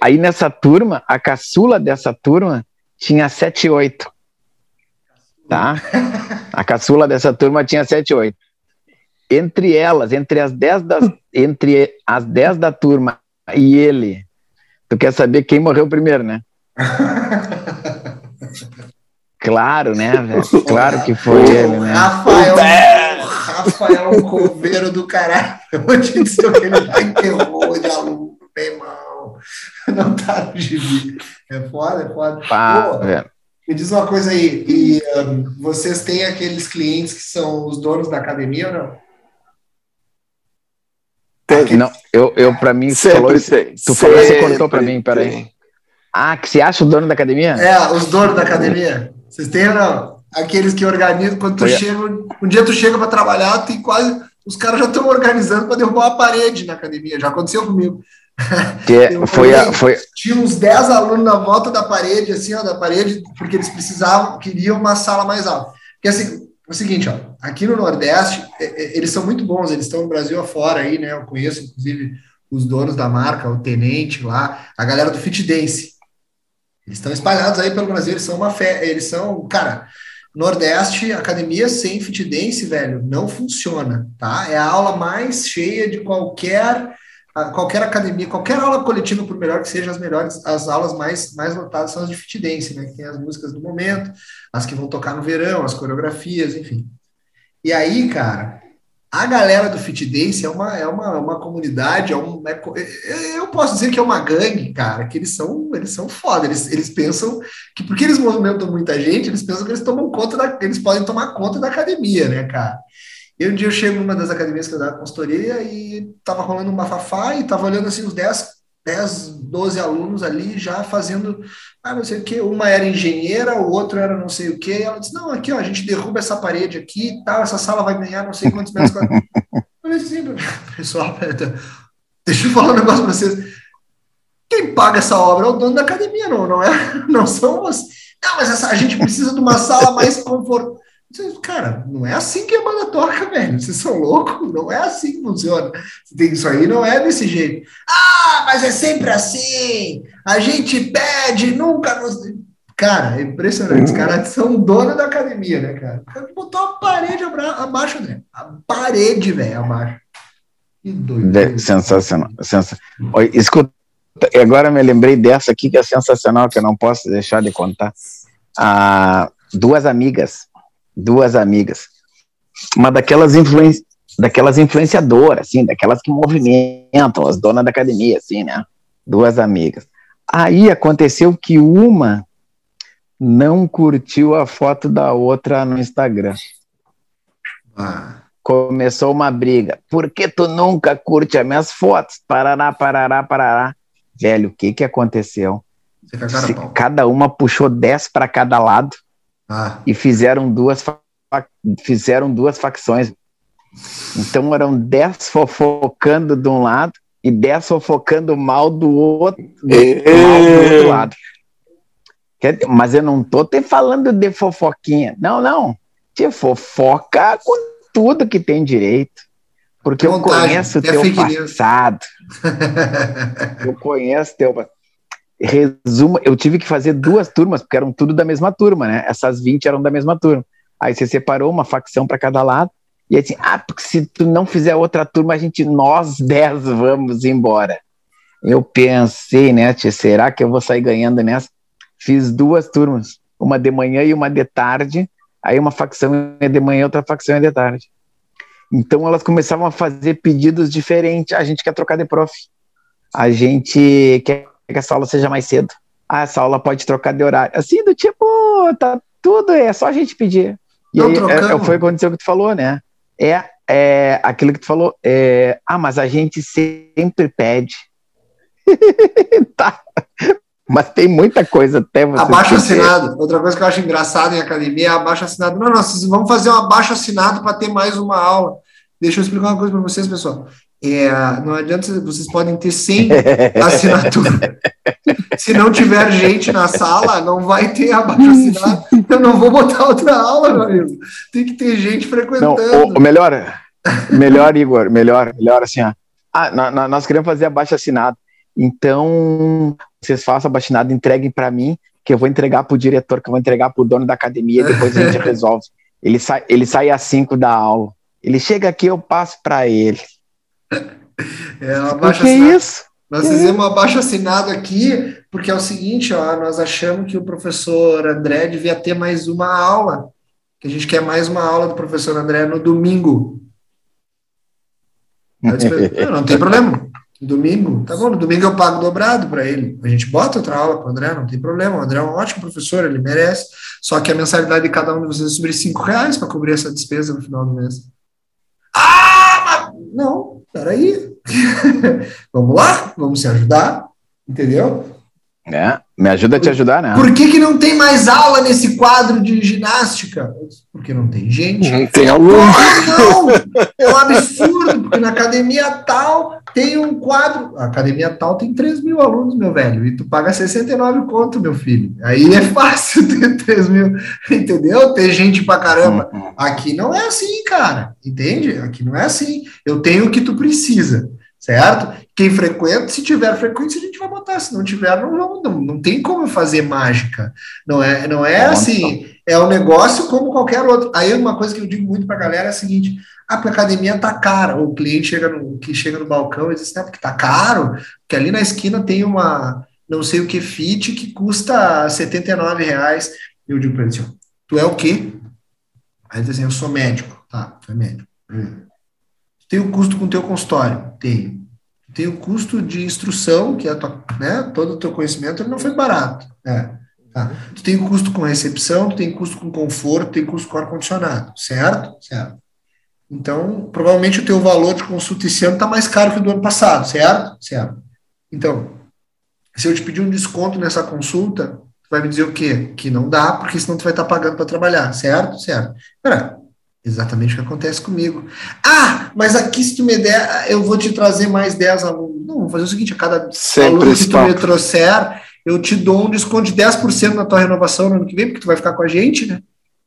Aí nessa turma, a caçula dessa turma tinha 7 8. Tá? <laughs> A caçula dessa turma tinha 7 8. Entre elas, entre as 10 das, entre as 10 da turma e ele, tu quer saber quem morreu primeiro, né? <laughs> Claro, né, <laughs> velho? Claro que foi ele, né? Rafael, Rafael Coveiro do caralho. Eu vou te dizer que ele tá enterrou de aluno, meu irmão. Não tá no gibi. É foda, é foda. Pá, Pô, me diz uma coisa aí, e, um, vocês têm aqueles clientes que são os donos da academia ou não? Tem. Não, eu, eu para mim, Sempre falou, tem. tu falou, você cortou para mim, peraí. Ah, que você acha o dono da academia? É, os donos da academia. Vocês têm ou não? Aqueles que organizam, quando tu chega, um dia tu chega para trabalhar, tem quase. Os caras já estão organizando para derrubar uma parede na academia. Já aconteceu comigo. <laughs> Que foi, a, foi... Tinha uns 10 alunos na volta da parede, assim, ó, da parede, porque eles precisavam, queriam uma sala mais alta. Porque assim, é o seguinte, ó, aqui no Nordeste, é, é, eles são muito bons, eles estão no Brasil afora aí, né? Eu conheço, inclusive, os donos da marca, o tenente lá, a galera do Fit Dance. Eles estão espalhados aí pelo Brasil, eles são uma fé, eles são, cara, Nordeste, academia sem fit dance, velho, não funciona, tá? É a aula mais cheia de qualquer qualquer academia, qualquer aula coletiva, por melhor que seja, as melhores, as aulas mais, mais lotadas são as de fit dance, né? Que tem as músicas do momento, as que vão tocar no verão, as coreografias, enfim. E aí, cara, a galera do Fit Dance é uma, é uma, uma comunidade, é um, é, eu posso dizer que é uma gangue, cara, que eles são, eles são foda, eles, eles pensam que porque eles movimentam muita gente, eles pensam que eles tomam conta da, eles podem tomar conta da academia, né, cara? E um dia eu chego numa das academias que eu dava consultoria e tava rolando um bafafá e tava olhando assim os 10 10, 12 alunos ali já fazendo, ah, não sei o que, uma era engenheira, o outro era não sei o que, ela disse, não, aqui ó, a gente derruba essa parede aqui e tal, essa sala vai ganhar não sei quantos metros quadrados. <laughs> eu falei assim, <laughs> pessoal, deixa eu falar um negócio para vocês, quem paga essa obra é o dono da academia, não, não é, <laughs> não são os, não, mas essa, a gente precisa de uma sala mais confortável, Cara, não é assim que a banda toca, velho. Vocês são loucos? Não é assim que funciona. Isso aí não é desse jeito. Ah, mas é sempre assim. A gente pede, nunca nos. Cara, é impressionante. Os caras são dono da academia, né, cara? Botou a parede abaixo, né? A parede, velho, abaixo. Que doido. Sensacional. sensacional. Escuta, agora me lembrei dessa aqui que é sensacional, que eu não posso deixar de contar. Ah, duas amigas duas amigas. Uma daquelas, influen daquelas influenciadoras, assim, daquelas que movimentam, as donas da academia, assim, né? Duas amigas. Aí aconteceu que uma não curtiu a foto da outra no Instagram. Ah. Começou uma briga. Por que tu nunca curte as minhas fotos? Parará, parará, parará. Velho, o que que aconteceu? Cada uma puxou 10 para cada lado ah. E fizeram duas, fizeram duas facções. Então eram dez fofocando de um lado e dez fofocando mal do outro, do, mal do outro lado. Mas eu não tô te falando de fofoquinha. Não, não. Te fofoca com tudo que tem direito. Porque eu conheço o teu passado. <laughs> eu conheço teu passado resumo, eu tive que fazer duas turmas, porque eram tudo da mesma turma, né? Essas 20 eram da mesma turma. Aí você separou uma facção para cada lado, e assim, ah, porque se tu não fizer outra turma, a gente, nós 10 vamos embora. Eu pensei, né, tia, será que eu vou sair ganhando nessa? Fiz duas turmas, uma de manhã e uma de tarde, aí uma facção é de manhã, outra facção é de tarde. Então elas começavam a fazer pedidos diferentes, a gente quer trocar de prof. A gente quer que essa aula seja mais cedo. Ah, essa aula pode trocar de horário. Assim, do tipo, tá tudo, é só a gente pedir. E aí, é, é, foi o que aconteceu que tu falou, né? É é aquilo que tu falou, é, ah, mas a gente sempre pede. <laughs> tá. Mas tem muita coisa até você. Abaixo assinado. Outra coisa que eu acho engraçado em academia é abaixo assinado. Não, não, vocês vão fazer um abaixo assinado para ter mais uma aula. Deixa eu explicar uma coisa para vocês, pessoal. É, não adianta, vocês podem ter 100 <laughs> assinaturas. Se não tiver gente na sala, não vai ter abaixo assinado. Eu não vou botar outra aula, meu amigo. Tem que ter gente frequentando. Não, o, o melhor, melhor, Igor, melhor, melhor assim, ó. Ah, nós queremos fazer abaixo assinado. Então, vocês façam abaixo assinado, entreguem para mim, que eu vou entregar para o diretor, que eu vou entregar para o dono da academia, e depois a gente <laughs> resolve. Ele sai, ele sai às 5 da aula. Ele chega aqui, eu passo para ele. É, um abaixo que assinado. é isso? Nós fizemos um abaixo assinado aqui, porque é o seguinte, ó, nós achamos que o professor André devia ter mais uma aula, que a gente quer mais uma aula do professor André no domingo. <laughs> Não, não tem problema. Domingo, tá bom, no domingo eu pago dobrado para ele. A gente bota outra aula para o André, não tem problema. O André é um ótimo professor, ele merece. Só que a mensalidade de cada um de vocês é sobre cinco reais para cobrir essa despesa no final do mês. Ah, mas não, peraí. <laughs> vamos lá, vamos se ajudar, entendeu? É, me ajuda a te ajudar, né? Por que, que não tem mais aula nesse quadro de ginástica? Porque não tem gente. Não tem aluno. Não, é um absurdo, porque na academia tal tem um quadro. A academia tal tem 3 mil alunos, meu velho, e tu paga 69 conto, meu filho. Aí é fácil <laughs> ter 3 mil, entendeu? Ter gente pra caramba. Uhum. Aqui não é assim, cara, entende? Aqui não é assim. Eu tenho o que tu precisa certo? Quem frequenta, se tiver frequência, a gente vai botar, se não tiver, não, não, não, não tem como fazer mágica. Não é, não é assim, é um negócio como qualquer outro. Aí uma coisa que eu digo muito para a galera é a seguinte: ah, porque a academia tá cara. O cliente chega no, que chega no balcão e diz assim, ah, porque tá caro, porque ali na esquina tem uma não sei o que fit que custa 79 reais. Eu digo para ele assim: tu é o quê? Aí ele diz assim, eu sou médico. Tá, tu é médico. Hum. Tem o custo com o teu consultório? Tem. Tem o custo de instrução, que é tua, né, todo o teu conhecimento, ele não foi barato. Né? Tá. Tu tem o custo com recepção, tu tem custo com conforto, tem custo com ar-condicionado, certo? Certo. Então, provavelmente o teu valor de consulta esse ano está mais caro que o do ano passado, certo? Certo. Então, se eu te pedir um desconto nessa consulta, tu vai me dizer o quê? Que não dá, porque senão tu vai estar tá pagando para trabalhar, certo? Certo. Pera, Exatamente o que acontece comigo. Ah, mas aqui se tu me der, eu vou te trazer mais 10 alunos. Não, vou fazer o seguinte, a cada Sempre aluno que tu me trouxer, eu te dou um desconto de 10% na tua renovação no ano que vem, porque tu vai ficar com a gente, né?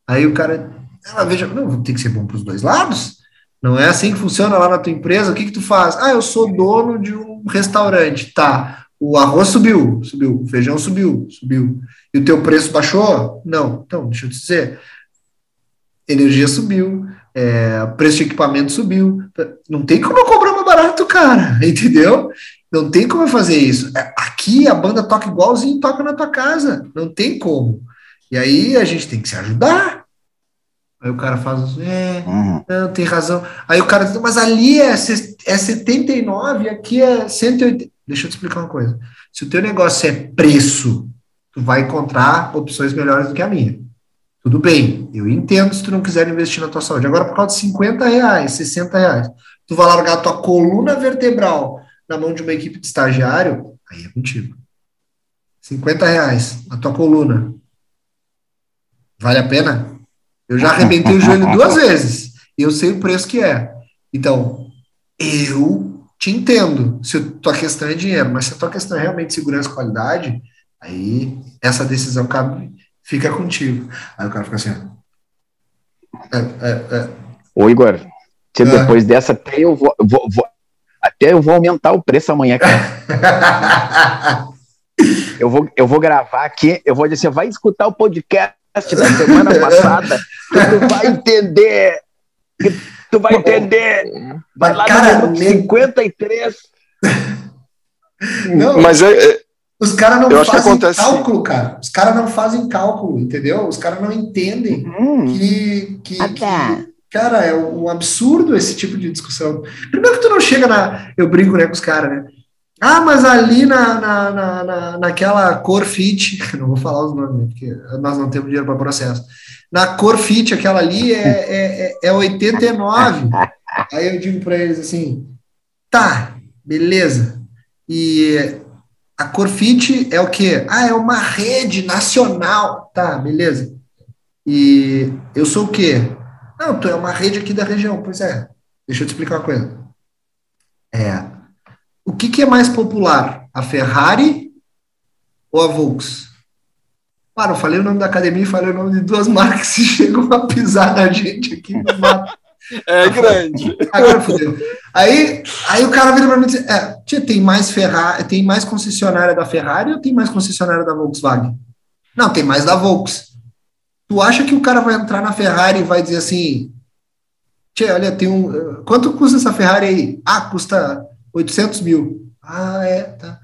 Aí o cara, ela veja, não, tem que ser bom para os dois lados. Não é assim que funciona lá na tua empresa. O que que tu faz? Ah, eu sou dono de um restaurante. Tá, o arroz subiu, subiu, o feijão subiu, subiu. E o teu preço baixou? Não. Então, deixa eu te dizer, energia subiu, é, preço de equipamento subiu. Não tem como eu cobrar mais barato, cara, <laughs> entendeu? Não tem como eu fazer isso. É, aqui a banda toca igualzinho toca na tua casa. Não tem como. E aí a gente tem que se ajudar. Aí o cara faz assim, é, uhum. não, tem razão. Aí o cara diz, mas ali é, é 79, aqui é 180. Deixa eu te explicar uma coisa. Se o teu negócio é preço, tu vai encontrar opções melhores do que a minha. Tudo bem, eu entendo se tu não quiser investir na tua saúde. Agora, por causa de 50 reais, 60 reais, tu vai largar a tua coluna vertebral na mão de uma equipe de estagiário, aí é contigo. 50 reais a tua coluna. Vale a pena? Eu já arrebentei o joelho duas <laughs> vezes. E eu sei o preço que é. Então, eu te entendo se a tua questão é dinheiro, mas se a tua questão é realmente segurança e qualidade, aí essa decisão cabe fica contigo. Aí o cara fica assim. É, é, é. Ô, Igor, é. depois dessa até eu vou, vou, vou, até eu vou aumentar o preço amanhã, cara. <laughs> eu, vou, eu vou gravar aqui, eu vou dizer, vai escutar o podcast da semana passada, tu vai entender. Tu vai entender. Vai lá cara, no 53. Não, mas é, é os caras não fazem cálculo, cara. Os caras não fazem cálculo, entendeu? Os caras não entendem uhum. que, que, ah, tá. que, cara, é um absurdo esse tipo de discussão. Primeiro que tu não chega na. Eu brinco né, com os caras, né? Ah, mas ali na, na, na, na, naquela cor fit, <laughs> não vou falar os nomes, né, porque nós não temos dinheiro para processo. Na cor fit, aquela ali é, é, é 89. Aí eu digo para eles assim: tá, beleza. E a Corfit é o quê? Ah, é uma rede nacional. Tá, beleza. E eu sou o quê? Não, tu é uma rede aqui da região. Pois é. Deixa eu te explicar uma coisa. É. O que, que é mais popular? A Ferrari ou a Volks? Claro, eu falei o nome da academia e falei o nome de duas <laughs> marcas que chegam a pisar na gente aqui no mato. É grande. Agora fodeu. Aí, aí o cara vira pra mim e diz: é, tia, tem mais Ferrari, tem mais concessionária da Ferrari ou tem mais concessionária da Volkswagen? Não, tem mais da Volks. Tu acha que o cara vai entrar na Ferrari e vai dizer assim: Tia, olha, tem um. Quanto custa essa Ferrari aí? Ah, custa 800 mil. Ah, é, tá.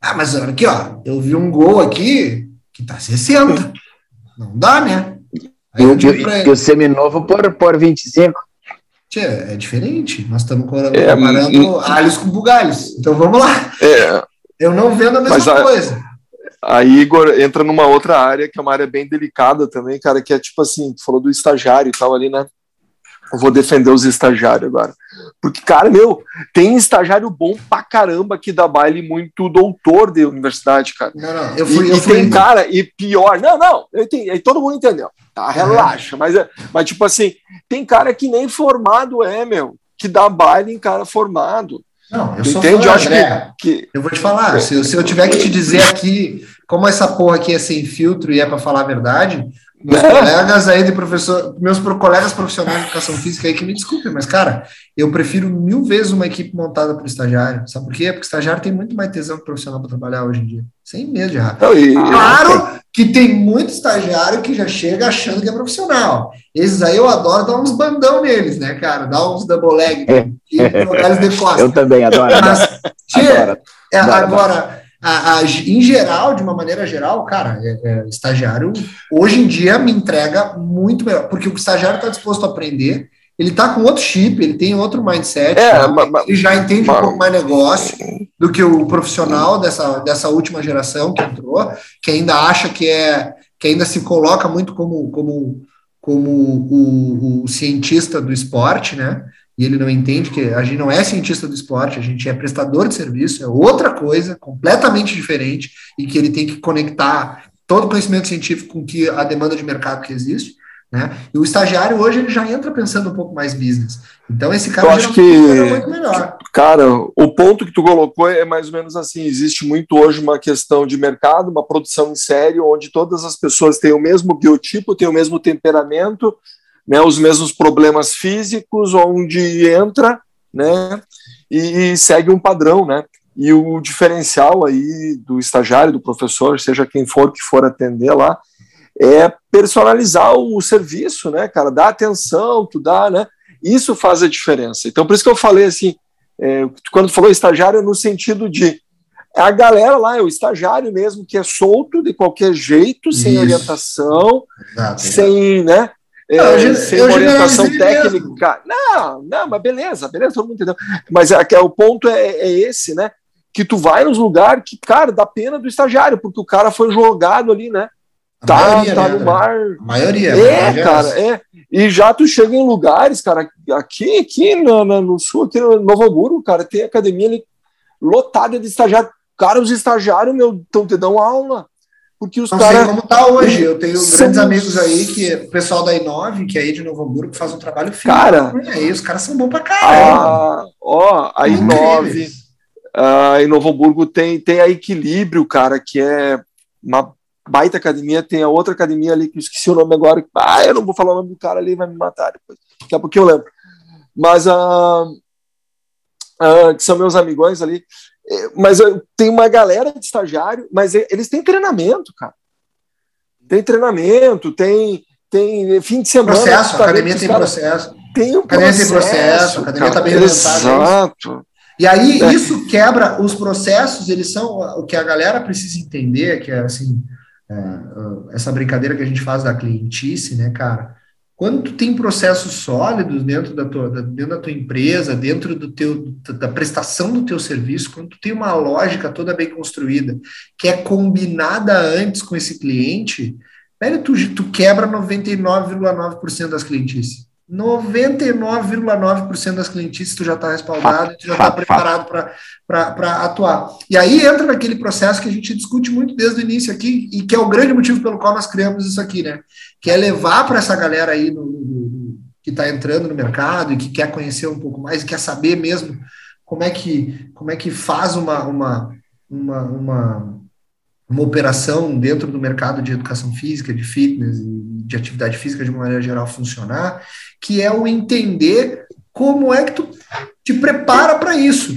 Ah, mas olha aqui, ó, eu vi um gol aqui que tá 60. Não dá, né? Aí eu digo pra ele, e o seminovo por, por 25. Tia, é diferente. Nós estamos é, comparando é, alhos com bugalhos. Então vamos lá. É, eu não vendo a mesma coisa. Aí, Igor, entra numa outra área, que é uma área bem delicada também, cara, que é tipo assim, tu falou do estagiário e tal ali, né? Eu vou defender os estagiários agora. Porque, cara, meu, tem estagiário bom pra caramba que dá baile muito doutor de universidade, cara. Não, não, eu fui. E, eu e fui... tem cara, e pior, não, não, eu entendi, aí todo mundo entendeu, tá? Relaxa, é. mas, mas, tipo assim, tem cara que nem formado é, meu, que dá baile em cara formado. Não, eu sou Entende? Fã, eu acho que, que, Eu vou te falar, se, se eu tiver que te dizer aqui como essa porra aqui é sem filtro e é para falar a verdade, meus <laughs> colegas aí de professor, meus colegas profissionais de educação física aí que me desculpem, mas cara, eu prefiro mil vezes uma equipe montada para estagiário. Sabe por quê? Porque estagiário tem muito mais tesão que profissional para trabalhar hoje em dia. Sem medo de errar. Claro que tem muito estagiário que já chega achando que é profissional. Esses aí eu adoro dar uns bandão neles, né, cara? Dar uns double leg <laughs> e colocar eles de costas. Eu também adoro. Mas, tia, adoro, é, adoro, agora a, a, em geral, de uma maneira geral, cara, é, é, estagiário hoje em dia me entrega muito melhor, porque o estagiário está disposto a aprender, ele está com outro chip, ele tem outro mindset, é, mas, ele já entende mas, um pouco mais negócio do que o profissional dessa, dessa última geração que entrou, que ainda acha que é que ainda se coloca muito como, como, como o, o cientista do esporte, né? E ele não entende que a gente não é cientista do esporte, a gente é prestador de serviço, é outra coisa, completamente diferente, e que ele tem que conectar todo o conhecimento científico com que a demanda de mercado que existe. Né? E o estagiário hoje ele já entra pensando um pouco mais business. Então esse cara Eu acho que, muito melhor. Cara, o ponto que tu colocou é mais ou menos assim: existe muito hoje uma questão de mercado, uma produção em série, onde todas as pessoas têm o mesmo biotipo, têm o mesmo temperamento, né, os mesmos problemas físicos, onde entra né, e segue um padrão. Né? E o diferencial aí do estagiário, do professor, seja quem for que for atender lá, é personalizar o serviço, né, cara? Dar atenção, tu dá, né? Isso faz a diferença. Então, por isso que eu falei assim, é, quando falou estagiário, é no sentido de a galera lá, é o estagiário mesmo, que é solto de qualquer jeito, sem isso. orientação, Exato, sem, né? É, não, sem orientação técnica. Mesmo. Não, não, mas beleza, beleza, todo mundo entendeu. Mas é, é, o ponto é, é esse, né? Que tu vai nos lugares que, cara, dá pena do estagiário, porque o cara foi jogado ali, né? A tá, maioria, tá né, no mar. A maioria. É, cara, é. E já tu chega em lugares, cara, aqui, aqui no, no sul, aqui no Novo Hamburgo, cara, tem academia ali lotada de estagiário. Cara, os estagiários, meu, estão te dando aula. Porque os caras. Não sei como tá hoje. Eu tenho São... grandes amigos aí, que o pessoal da Inove, que é aí de Novo Hamburgo, que faz um trabalho fino. Cara. E aí os caras são bons pra caralho. Ah, ó, a Inove. Uh, em Novo Hamburgo tem, tem a Equilíbrio, cara, que é uma baita academia. Tem a outra academia ali, que eu esqueci o nome agora. Ah, eu não vou falar o nome do cara ali, vai me matar depois. Daqui a pouco eu lembro. Mas uh, uh, que são meus amigões ali. É, mas tem uma galera de estagiário, mas eles têm treinamento, cara. Tem treinamento, tem, tem fim de semana. Processo, a academia tem processo. Tem um academia processo. Tem processo, a academia está bem Exato. E aí, é. isso quebra os processos, eles são o que a galera precisa entender, que é assim, é, essa brincadeira que a gente faz da clientice, né, cara? Quando tu tem processos sólidos dentro da tua, dentro da tua empresa, dentro do teu, da prestação do teu serviço, quando tu tem uma lógica toda bem construída, que é combinada antes com esse cliente, velho, tu, tu quebra 99,9% das clientes. 99,9% das clientices tu já está respaldado tu já está preparado para atuar. E aí entra naquele processo que a gente discute muito desde o início aqui, e que é o grande motivo pelo qual nós criamos isso aqui, né? Que é levar para essa galera aí no, no, que está entrando no mercado e que quer conhecer um pouco mais, e quer saber mesmo como é que, como é que faz uma, uma, uma, uma, uma operação dentro do mercado de educação física, de fitness de atividade física de maneira geral funcionar, que é o entender como é que tu te prepara para isso.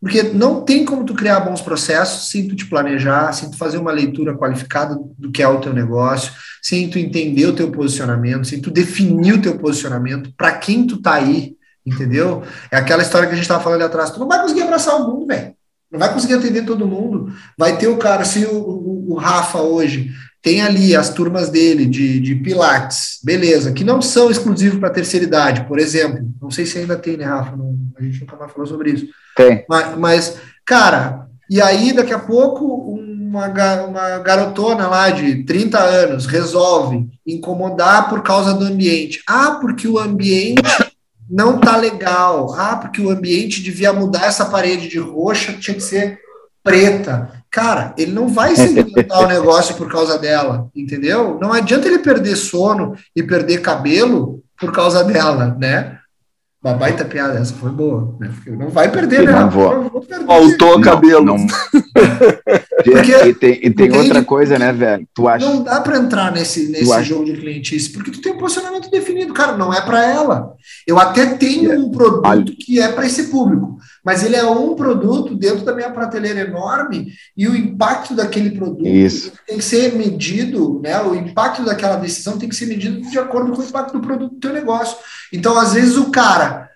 Porque não tem como tu criar bons processos sem tu te planejar, sem tu fazer uma leitura qualificada do que é o teu negócio, sem tu entender o teu posicionamento, sem tu definir o teu posicionamento, para quem tu tá aí, entendeu? É aquela história que a gente estava falando ali atrás. Tu não vai conseguir abraçar o mundo, velho. Não vai conseguir atender todo mundo. Vai ter o cara, se o, o, o Rafa hoje tem ali as turmas dele de, de Pilates, beleza, que não são exclusivos para a terceira idade, por exemplo. Não sei se ainda tem, né, Rafa? Não, a gente nunca mais falou sobre isso. Tem. Mas, mas, cara, e aí daqui a pouco uma, uma garotona lá de 30 anos resolve incomodar por causa do ambiente. Ah, porque o ambiente não tá legal. Ah, porque o ambiente devia mudar essa parede de roxa, tinha que ser preta. Cara, ele não vai segmentar o <laughs> negócio por causa dela, entendeu? Não adianta ele perder sono e perder cabelo por causa dela, né? Uma baita piada, essa foi boa. Né? Não vai perder, né? Não vou. vou perder. Faltou cabelo. Não, <laughs> porque, e tem, e tem outra coisa, né, velho? Tu acha... Não dá para entrar nesse, nesse jogo de clientice, porque tu tem um posicionamento definido. Cara, não é para ela. Eu até tenho um produto que é para esse público, mas ele é um produto dentro da minha prateleira enorme e o impacto daquele produto Isso. tem que ser medido, né? O impacto daquela decisão tem que ser medido de acordo com o impacto do produto do teu negócio. Então, às vezes, o cara.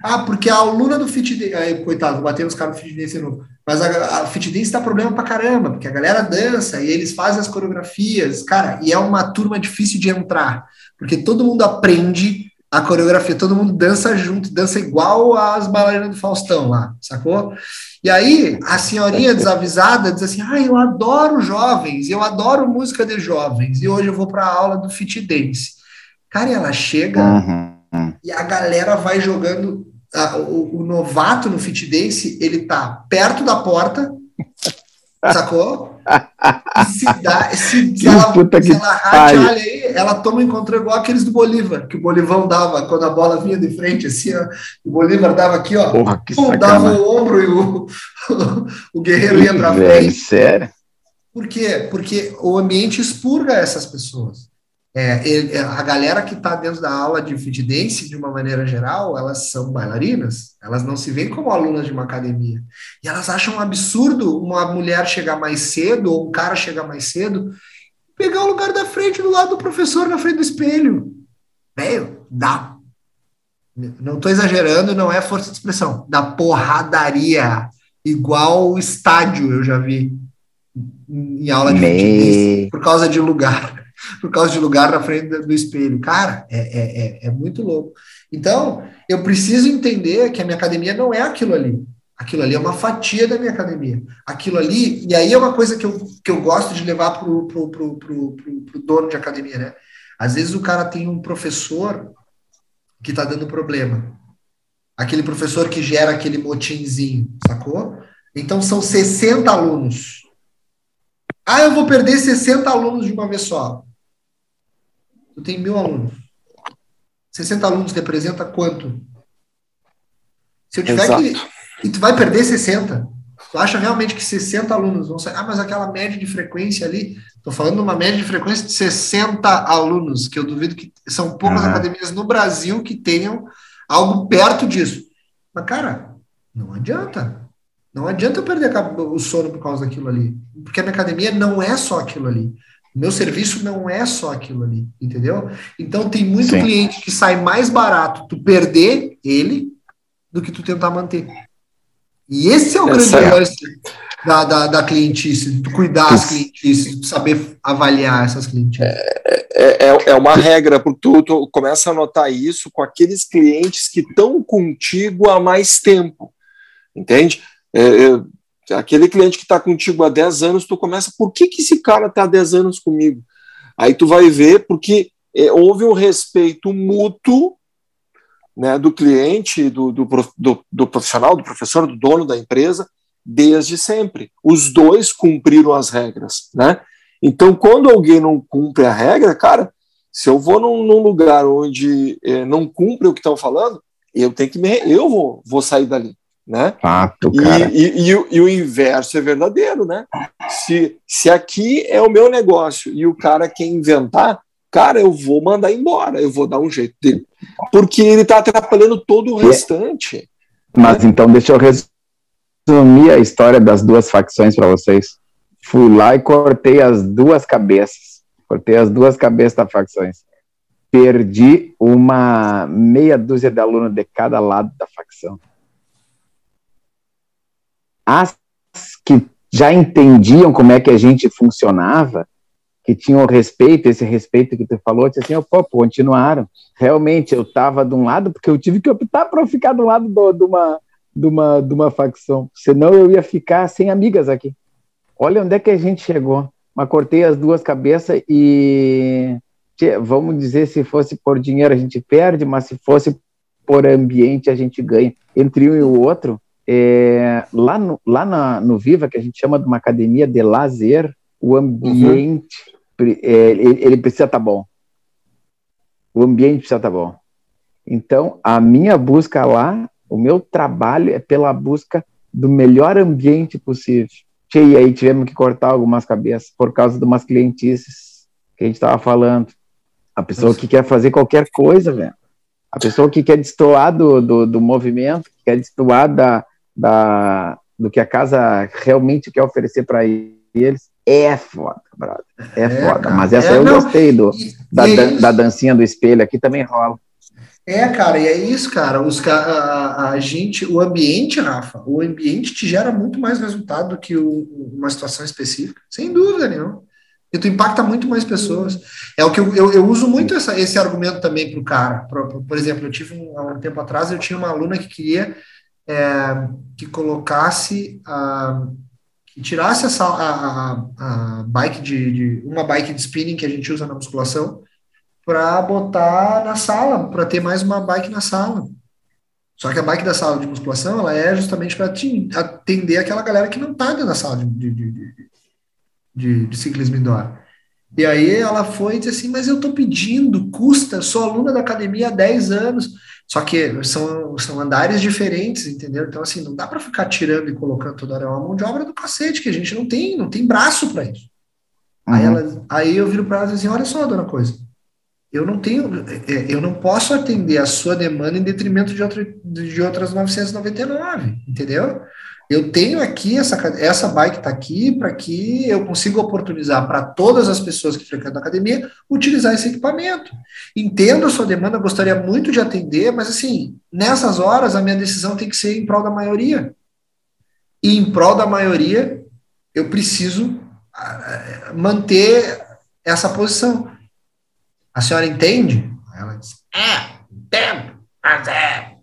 Ah, porque a aluna do Fit Dance. Coitado, batendo os caras no Fit Dance de novo. Mas a, a Fit Dance dá problema pra caramba, porque a galera dança e eles fazem as coreografias. Cara, e é uma turma difícil de entrar, porque todo mundo aprende a coreografia, todo mundo dança junto, dança igual as bailarinas do Faustão lá, sacou? E aí a senhorinha desavisada diz assim: ah, eu adoro jovens, eu adoro música de jovens, e hoje eu vou para a aula do Fit Dance. Cara, e ela chega. Uhum e a galera vai jogando. A, o, o, novato no fit dance, ele tá perto da porta, <laughs> sacou? E se, dá, se, se ela, se ela rate, aí, ela toma encontrou igual aqueles do Bolívar, que o Bolivão dava quando a bola vinha de frente, assim, ó, o Bolívar dava aqui, ó, Porra, pum, dava o ombro e o, <laughs> o guerreiro ia pra frente. Sério? Por quê? Porque o ambiente expurga essas pessoas. É, ele, é, a galera que está dentro da aula de fit dance, de uma maneira geral, elas são bailarinas, elas não se veem como alunas de uma academia. E elas acham um absurdo uma mulher chegar mais cedo, ou um cara chegar mais cedo, pegar o lugar da frente, do lado do professor, na frente do espelho. Velho, dá. Não estou exagerando, não é força de expressão. Da porradaria. Igual o estádio, eu já vi em aula de Me... por causa de lugar <laughs> por causa de lugar na frente do espelho. Cara, é, é, é, é muito louco. Então, eu preciso entender que a minha academia não é aquilo ali. Aquilo ali é uma fatia da minha academia. Aquilo ali, e aí é uma coisa que eu, que eu gosto de levar para o pro, pro, pro, pro, dono de academia, né? Às vezes o cara tem um professor que está dando problema. Aquele professor que gera aquele motinzinho, sacou? Então são 60 alunos. Ah, eu vou perder 60 alunos de uma vez só tu tem mil alunos. 60 alunos representa quanto? Se eu tiver Exato. que. E tu vai perder 60. Tu acha realmente que 60 alunos vão sair? Ah, mas aquela média de frequência ali. Estou falando de uma média de frequência de 60 alunos, que eu duvido que são poucas uhum. academias no Brasil que tenham algo perto disso. Mas, cara, não adianta. Não adianta eu perder o sono por causa daquilo ali. Porque a minha academia não é só aquilo ali. Meu serviço não é só aquilo ali, entendeu? Então tem muito Sim. cliente que sai mais barato tu perder ele do que tu tentar manter. E esse é o grande é. lance da, da, da clientice, tu cuidar das clientices, tu saber avaliar essas clientes. É, é, é, é uma regra, porque tu, tu começa a notar isso com aqueles clientes que estão contigo há mais tempo, entende? É, é Aquele cliente que está contigo há 10 anos, tu começa, por que, que esse cara está há 10 anos comigo? Aí tu vai ver porque é, houve um respeito mútuo né, do cliente, do, do, do, do profissional, do professor, do dono da empresa, desde sempre. Os dois cumpriram as regras, né? Então, quando alguém não cumpre a regra, cara, se eu vou num, num lugar onde é, não cumpre o que estão falando, eu tenho que me, eu vou, vou sair dali, né? Fato, cara. E, e, e, e, o inverso é verdadeiro, né? Se, se aqui é o meu negócio e o cara quer inventar, cara, eu vou mandar embora, eu vou dar um jeito dele, porque ele está atrapalhando todo o restante. Mas né? então deixa eu resumir a história das duas facções para vocês. Fui lá e cortei as duas cabeças, cortei as duas cabeças das facções. Perdi uma meia dúzia de alunos de cada lado da facção. As que já entendiam como é que a gente funcionava, que tinham respeito, esse respeito que tu falou, disse assim, oh, pô, continuaram. Realmente, eu estava de um lado, porque eu tive que optar para ficar do lado do, de, uma, de, uma, de uma facção, senão eu ia ficar sem amigas aqui. Olha onde é que a gente chegou. Mas cortei as duas cabeças e, vamos dizer, se fosse por dinheiro a gente perde, mas se fosse por ambiente a gente ganha. Entre um e o outro, é, lá, no, lá na, no Viva, que a gente chama de uma academia de lazer, o ambiente uhum é, ele precisa estar tá bom. O ambiente precisa estar tá bom. Então, a minha busca lá, o meu trabalho é pela busca do melhor ambiente possível. E aí tivemos que cortar algumas cabeças por causa de umas clientices que a gente estava falando. A pessoa que quer fazer qualquer coisa, velho. A pessoa que quer destoar do, do, do movimento, que quer destoar da, da, do que a casa realmente quer oferecer para eles, é foda, brother. É, é foda. Cara. Mas essa é, eu não, gostei do, e, da, e é da dancinha do espelho aqui também rola. É, cara, e é isso, cara. Os, a, a, gente, o ambiente, Rafa, o ambiente te gera muito mais resultado do que o, uma situação específica, sem dúvida nenhuma. E tu impacta muito mais pessoas. É o que eu, eu, eu uso muito essa, esse argumento também para o cara. Por, por, exemplo, eu tive um, há um tempo atrás, eu tinha uma aluna que queria é, que colocasse a e tirasse essa, a, a, a bike de, de, uma bike de spinning que a gente usa na musculação para botar na sala, para ter mais uma bike na sala. Só que a bike da sala de musculação ela é justamente para atender aquela galera que não está dentro da sala de, de, de, de, de ciclismo indoor. E aí ela foi e disse assim, mas eu estou pedindo, custa, sou aluna da academia há 10 anos. Só que são, são andares diferentes, entendeu? Então, assim, não dá para ficar tirando e colocando toda hora. Uma mão de obra do cacete, que a gente não tem, não tem braço para isso. Uhum. Aí, ela, aí eu viro para ela e assim, olha só, dona Coisa, eu não tenho, é, é, eu não posso atender a sua demanda em detrimento de, outra, de outras 999, entendeu? Eu tenho aqui essa, essa bike está aqui para que eu consiga oportunizar para todas as pessoas que frequentam a academia utilizar esse equipamento. Entendo a sua demanda, gostaria muito de atender, mas assim, nessas horas a minha decisão tem que ser em prol da maioria. E em prol da maioria, eu preciso ah, manter essa posição. A senhora entende? Ela diz: É, entendo, mas é.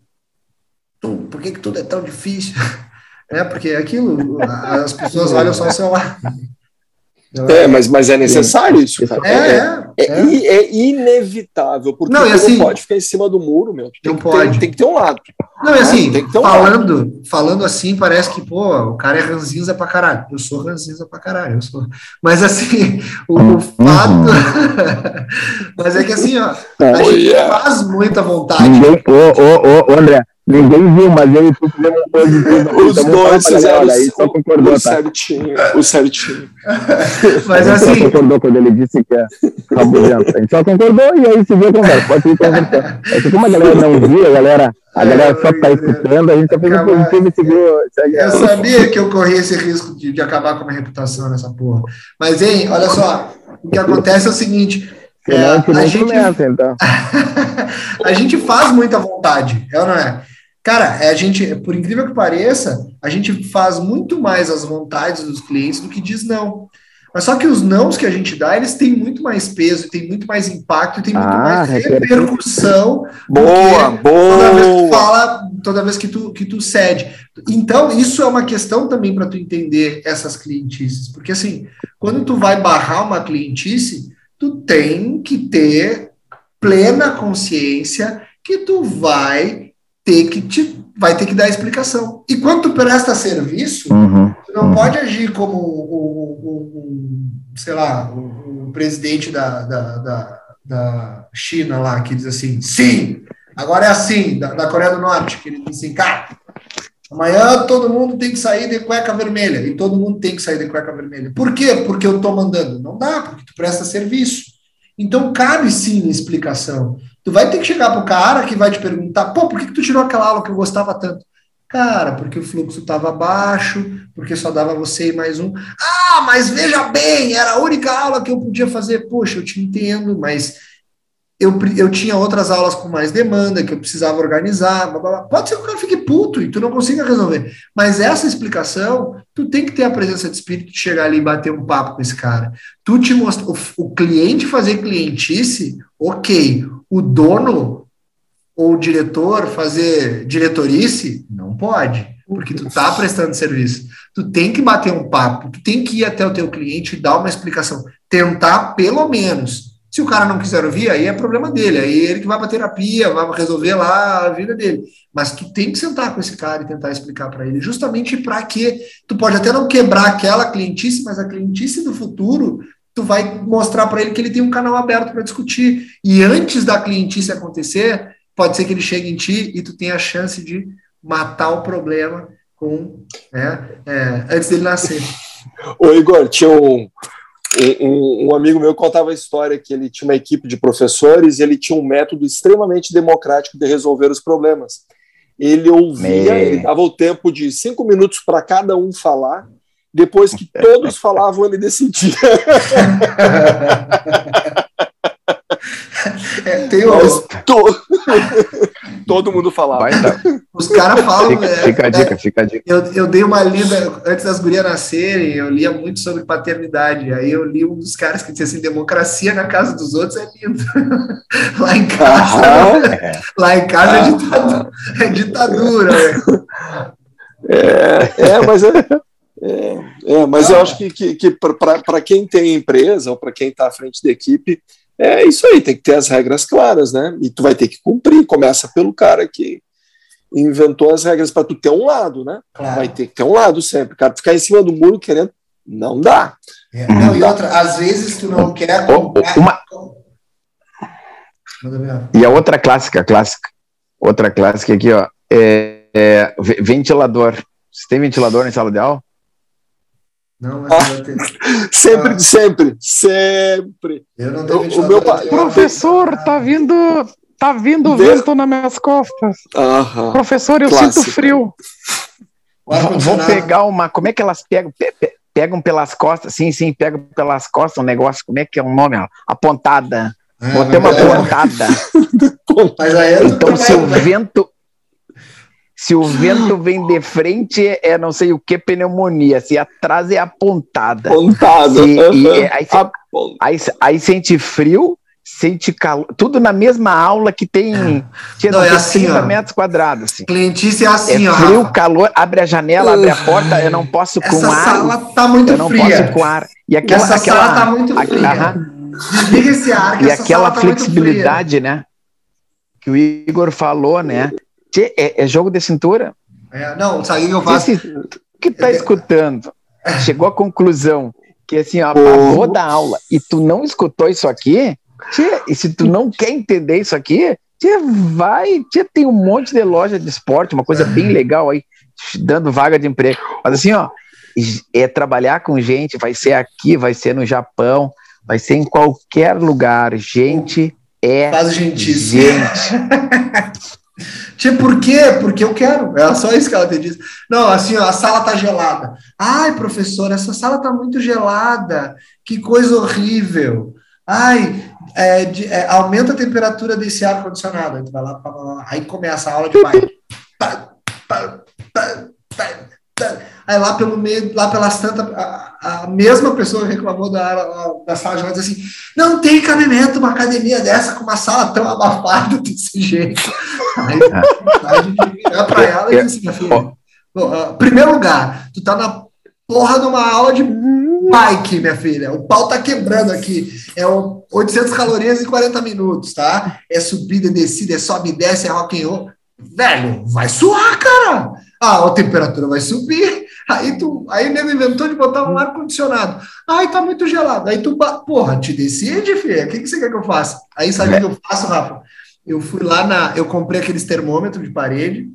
Tu, por que, que tudo é tão difícil? <laughs> É, porque é aquilo, as pessoas olham só o celular. É, mas, mas é necessário isso, cara. É, é, é, é, é inevitável, porque não, assim, não pode ficar em cima do muro, meu. Tem, não que, pode. Ter, tem que ter um lado. Não, é assim, um falando, lado. falando assim, parece que, pô, o cara é ranzinza pra caralho. Eu sou ranzinza pra caralho, eu sou. Mas assim, o, o fato. <laughs> mas é que assim, ó, a oh, gente yeah. faz muita vontade. Ô, ô, ô, André, Ninguém viu, mas eu e tu fizemos coisa. Os dois fizeram aí, só concordou, o tá? certinho, o certinho. <laughs> mas assim... Só concordou quando ele disse que é rabugento. A gente só concordou e aí se viu conversa. Pode ir conversando. É que como a galera não viu, a galera, a é, galera só tá escutando, a gente só fez um positivo e seguiu. Eu sabia que eu corria esse risco de, de acabar com a minha reputação nessa porra. Mas, hein, olha só, o que acontece é o seguinte... É, a, gente, começa, então. <laughs> a gente faz muita vontade, é ou não é? Cara, é a gente, por incrível que pareça, a gente faz muito mais as vontades dos clientes do que diz não. Mas só que os nãos que a gente dá, eles têm muito mais peso, têm muito mais impacto, tem muito ah, mais repercussão. Boa, boa. Toda vez que tu fala, toda vez que tu, que tu cede. Então, isso é uma questão também para tu entender essas clientices. Porque assim, quando tu vai barrar uma clientice, tu tem que ter plena consciência que tu vai ter que te, vai ter que dar explicação. E quando tu presta serviço, uhum, tu não uhum. pode agir como o, sei lá, o, presidente da, da, da, da, China lá, que diz assim, sim, agora é assim, da, da Coreia do Norte, que ele diz assim, cara, amanhã todo mundo tem que sair de cueca vermelha, e todo mundo tem que sair de cueca vermelha. Por quê? Porque eu tô mandando. Não dá, porque tu presta serviço. Então cabe sim explicação. Tu vai ter que chegar pro cara que vai te perguntar, pô, por que, que tu tirou aquela aula que eu gostava tanto? Cara, porque o fluxo estava baixo, porque só dava você e mais um. Ah, mas veja bem, era a única aula que eu podia fazer. Poxa, eu te entendo, mas eu, eu tinha outras aulas com mais demanda, que eu precisava organizar. Blá, blá, blá. Pode ser que o cara fique puto e tu não consiga resolver. Mas essa explicação, tu tem que ter a presença de espírito de chegar ali e bater um papo com esse cara. Tu te mostra, o, o cliente fazer clientice, ok. O dono ou o diretor fazer diretorice, não pode, porque tu tá prestando serviço. Tu tem que bater um papo, tu tem que ir até o teu cliente e dar uma explicação. Tentar, pelo menos se o cara não quiser ouvir, aí é problema dele, aí ele que vai para terapia, vai resolver lá a vida dele. Mas tu tem que sentar com esse cara e tentar explicar para ele, justamente para que tu pode até não quebrar aquela clientice, mas a clientice do futuro, tu vai mostrar para ele que ele tem um canal aberto para discutir. E antes da clientice acontecer, pode ser que ele chegue em ti e tu tenha a chance de matar o problema com né, é, antes dele nascer. <laughs> Ô Igor, tinha um, um, um, amigo meu contava a história que ele tinha uma equipe de professores e ele tinha um método extremamente democrático de resolver os problemas. Ele ouvia, Me... ele dava o tempo de cinco minutos para cada um falar, depois que todos falavam, ele decidia. <laughs> <laughs> É, tem o... to... Todo mundo falava. Os caras falam. Fica, é, fica, a dica, é, fica a dica. Eu, eu dei uma lida antes das gurias nascerem, eu lia muito sobre paternidade. Aí eu li um dos caras que dizia assim: democracia na casa dos outros é lindo. <laughs> lá em casa. Ah, lá em casa é, ditadura. É ditadura é, é, mas é. É, é, mas eu acho que, que, que para quem tem empresa ou para quem está à frente da equipe, é isso aí, tem que ter as regras claras, né? E tu vai ter que cumprir. Começa pelo cara que inventou as regras para tu ter um lado, né? Claro. Vai ter que ter um lado sempre. Cara, ficar em cima do muro querendo, não dá. É, não, não e dá. outra, às vezes tu não quer comprar. Uma... E a outra clássica, clássica, outra clássica aqui, ó, é, é ventilador. Você tem ventilador na sala de aula? Não, mas ah, ter... sempre, ah. sempre, sempre. Eu não tenho o, o meu pai, Professor, tá vindo, tá vindo de... vento nas minhas costas. Aham. Professor, eu Clássico. sinto frio. Vou pegar uma. Como é que elas pegam? Pegam pelas costas, sim, sim, pegam pelas costas um negócio, como é que é o nome? Apontada. É, Vou ter uma é. pontada. <laughs> então, se o vento, se o vento vem de frente, é não sei o que pneumonia. Se atrás é apontada. Apontada. E, e, aí, aí, aí, sente frio, sente calor. Tudo na mesma aula que tem, é. tinha não, é assim, 30 ó. metros quadrados. Assim. Clientice é assim, é ó. Frio, calor, abre a janela, abre a porta, eu não posso com Essa ar. sala tá muito eu não fria. posso com ar. E aquela, essa aquela, sala tá muito fria. Desliga esse ar, que E aquela tá flexibilidade, né? Que o Igor falou, né? É, é jogo de cintura. É, não, sabe eu faço. Esse, que tá escutando chegou à conclusão que assim, ó, pagou da aula e tu não escutou isso aqui, tia, e se tu não quer entender isso aqui, tia, vai, tia, tem um monte de loja de esporte, uma coisa bem legal aí, dando vaga de emprego. Mas assim, ó, é trabalhar com gente, vai ser aqui, vai ser no Japão, vai ser em qualquer lugar. Gente é Faz gente. <laughs> Tia, por quê? Porque eu quero. É só isso que ela te diz. Não, assim, ó, a sala tá gelada. Ai, professor, essa sala tá muito gelada. Que coisa horrível. Ai, é, de, é, aumenta a temperatura desse ar-condicionado. Aí lá, aí começa a aula de pai. Aí lá pelo meio, lá pelas tantas, a, a mesma pessoa reclamou da, da sala de aula assim: não tem cabimento uma academia dessa com uma sala tão abafada desse jeito. Aí a gente virar para ela e dizer assim, minha filha, uh, primeiro lugar, tu tá na porra de uma aula de Spike, minha filha. O pau tá quebrando aqui. É 800 calorias em 40 minutos, tá? É subida, descida, é sobe e desce, é rock and roll. Velho, vai suar, cara. Ah, a temperatura vai subir. Aí tu, aí nego inventou de botar um ar condicionado. Ai, tá muito gelado. Aí tu, porra, te decide, filha. O que, que você quer que eu faça? Aí sabe o que eu faço, Rafa? Eu fui lá na, eu comprei aqueles termômetros de parede,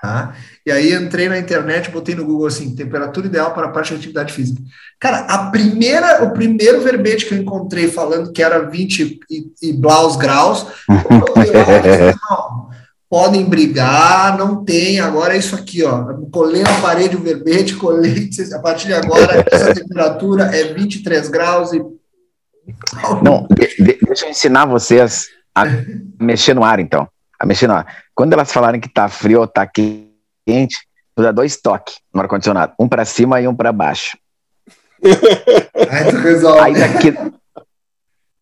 tá? E aí entrei na internet, botei no Google assim, temperatura ideal para a parte de atividade física. Cara, a primeira, o primeiro verbete que eu encontrei falando que era 20 e, e blaus graus, <laughs> não, podem brigar, não tem, agora é isso aqui, ó. Colei na parede o verbete, colei, a partir de agora essa temperatura é 23 graus e não, deixa eu ensinar vocês a mexer no ar, então. A mexer no ar. Quando elas falarem que tá frio ou tá quente, tu dá dois toques no ar-condicionado, um para cima e um para baixo. <laughs> aí tu resolve. Aí daqui,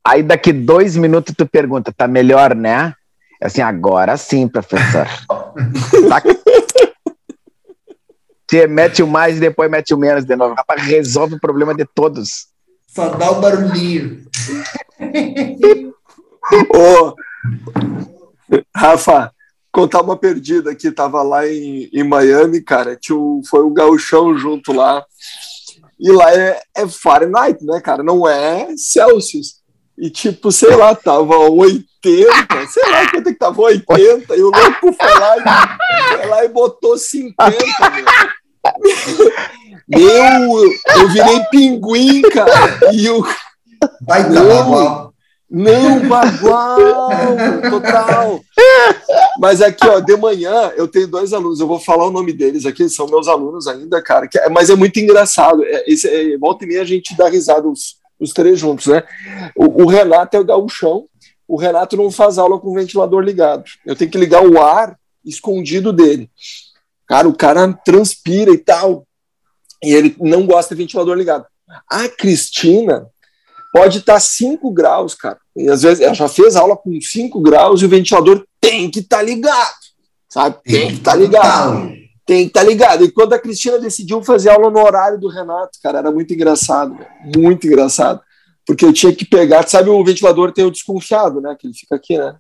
aí daqui dois minutos tu pergunta, tá melhor, né? Assim, agora sim, professor. <laughs> tá? Você mete o mais e depois mete o menos de novo. Rapaz, resolve o problema de todos. Só dá o barulhinho. <laughs> Ô, Rafa, contar uma perdida aqui, tava lá em, em Miami, cara, tinha um, foi o um gauchão junto lá, e lá é, é Fahrenheit, né, cara, não é Celsius. E tipo, sei lá, tava 80, sei lá quanto é que tava 80, e o louco foi lá, e, foi lá e botou 50, meu. Meu, eu virei pinguim, cara, e o... Vai dar não, bagual, total. Mas aqui, ó, de manhã eu tenho dois alunos, eu vou falar o nome deles aqui, são meus alunos ainda, cara. Que, é, mas é muito engraçado. É, esse, é, volta e meia a gente dá risada os, os três juntos, né? O, o Renato é o gauchão, o Renato não faz aula com o ventilador ligado. Eu tenho que ligar o ar escondido dele. Cara, o cara transpira e tal. E ele não gosta de ventilador ligado. A Cristina pode estar 5 graus, cara. E às vezes ela já fez aula com 5 graus e o ventilador tem que estar tá ligado, sabe? Tem que estar tá ligado. Tem que estar tá ligado. E quando a Cristina decidiu fazer aula no horário do Renato, cara, era muito engraçado, muito engraçado. Porque eu tinha que pegar, sabe, o ventilador tem o desconfiado, né? Que ele fica aqui, né?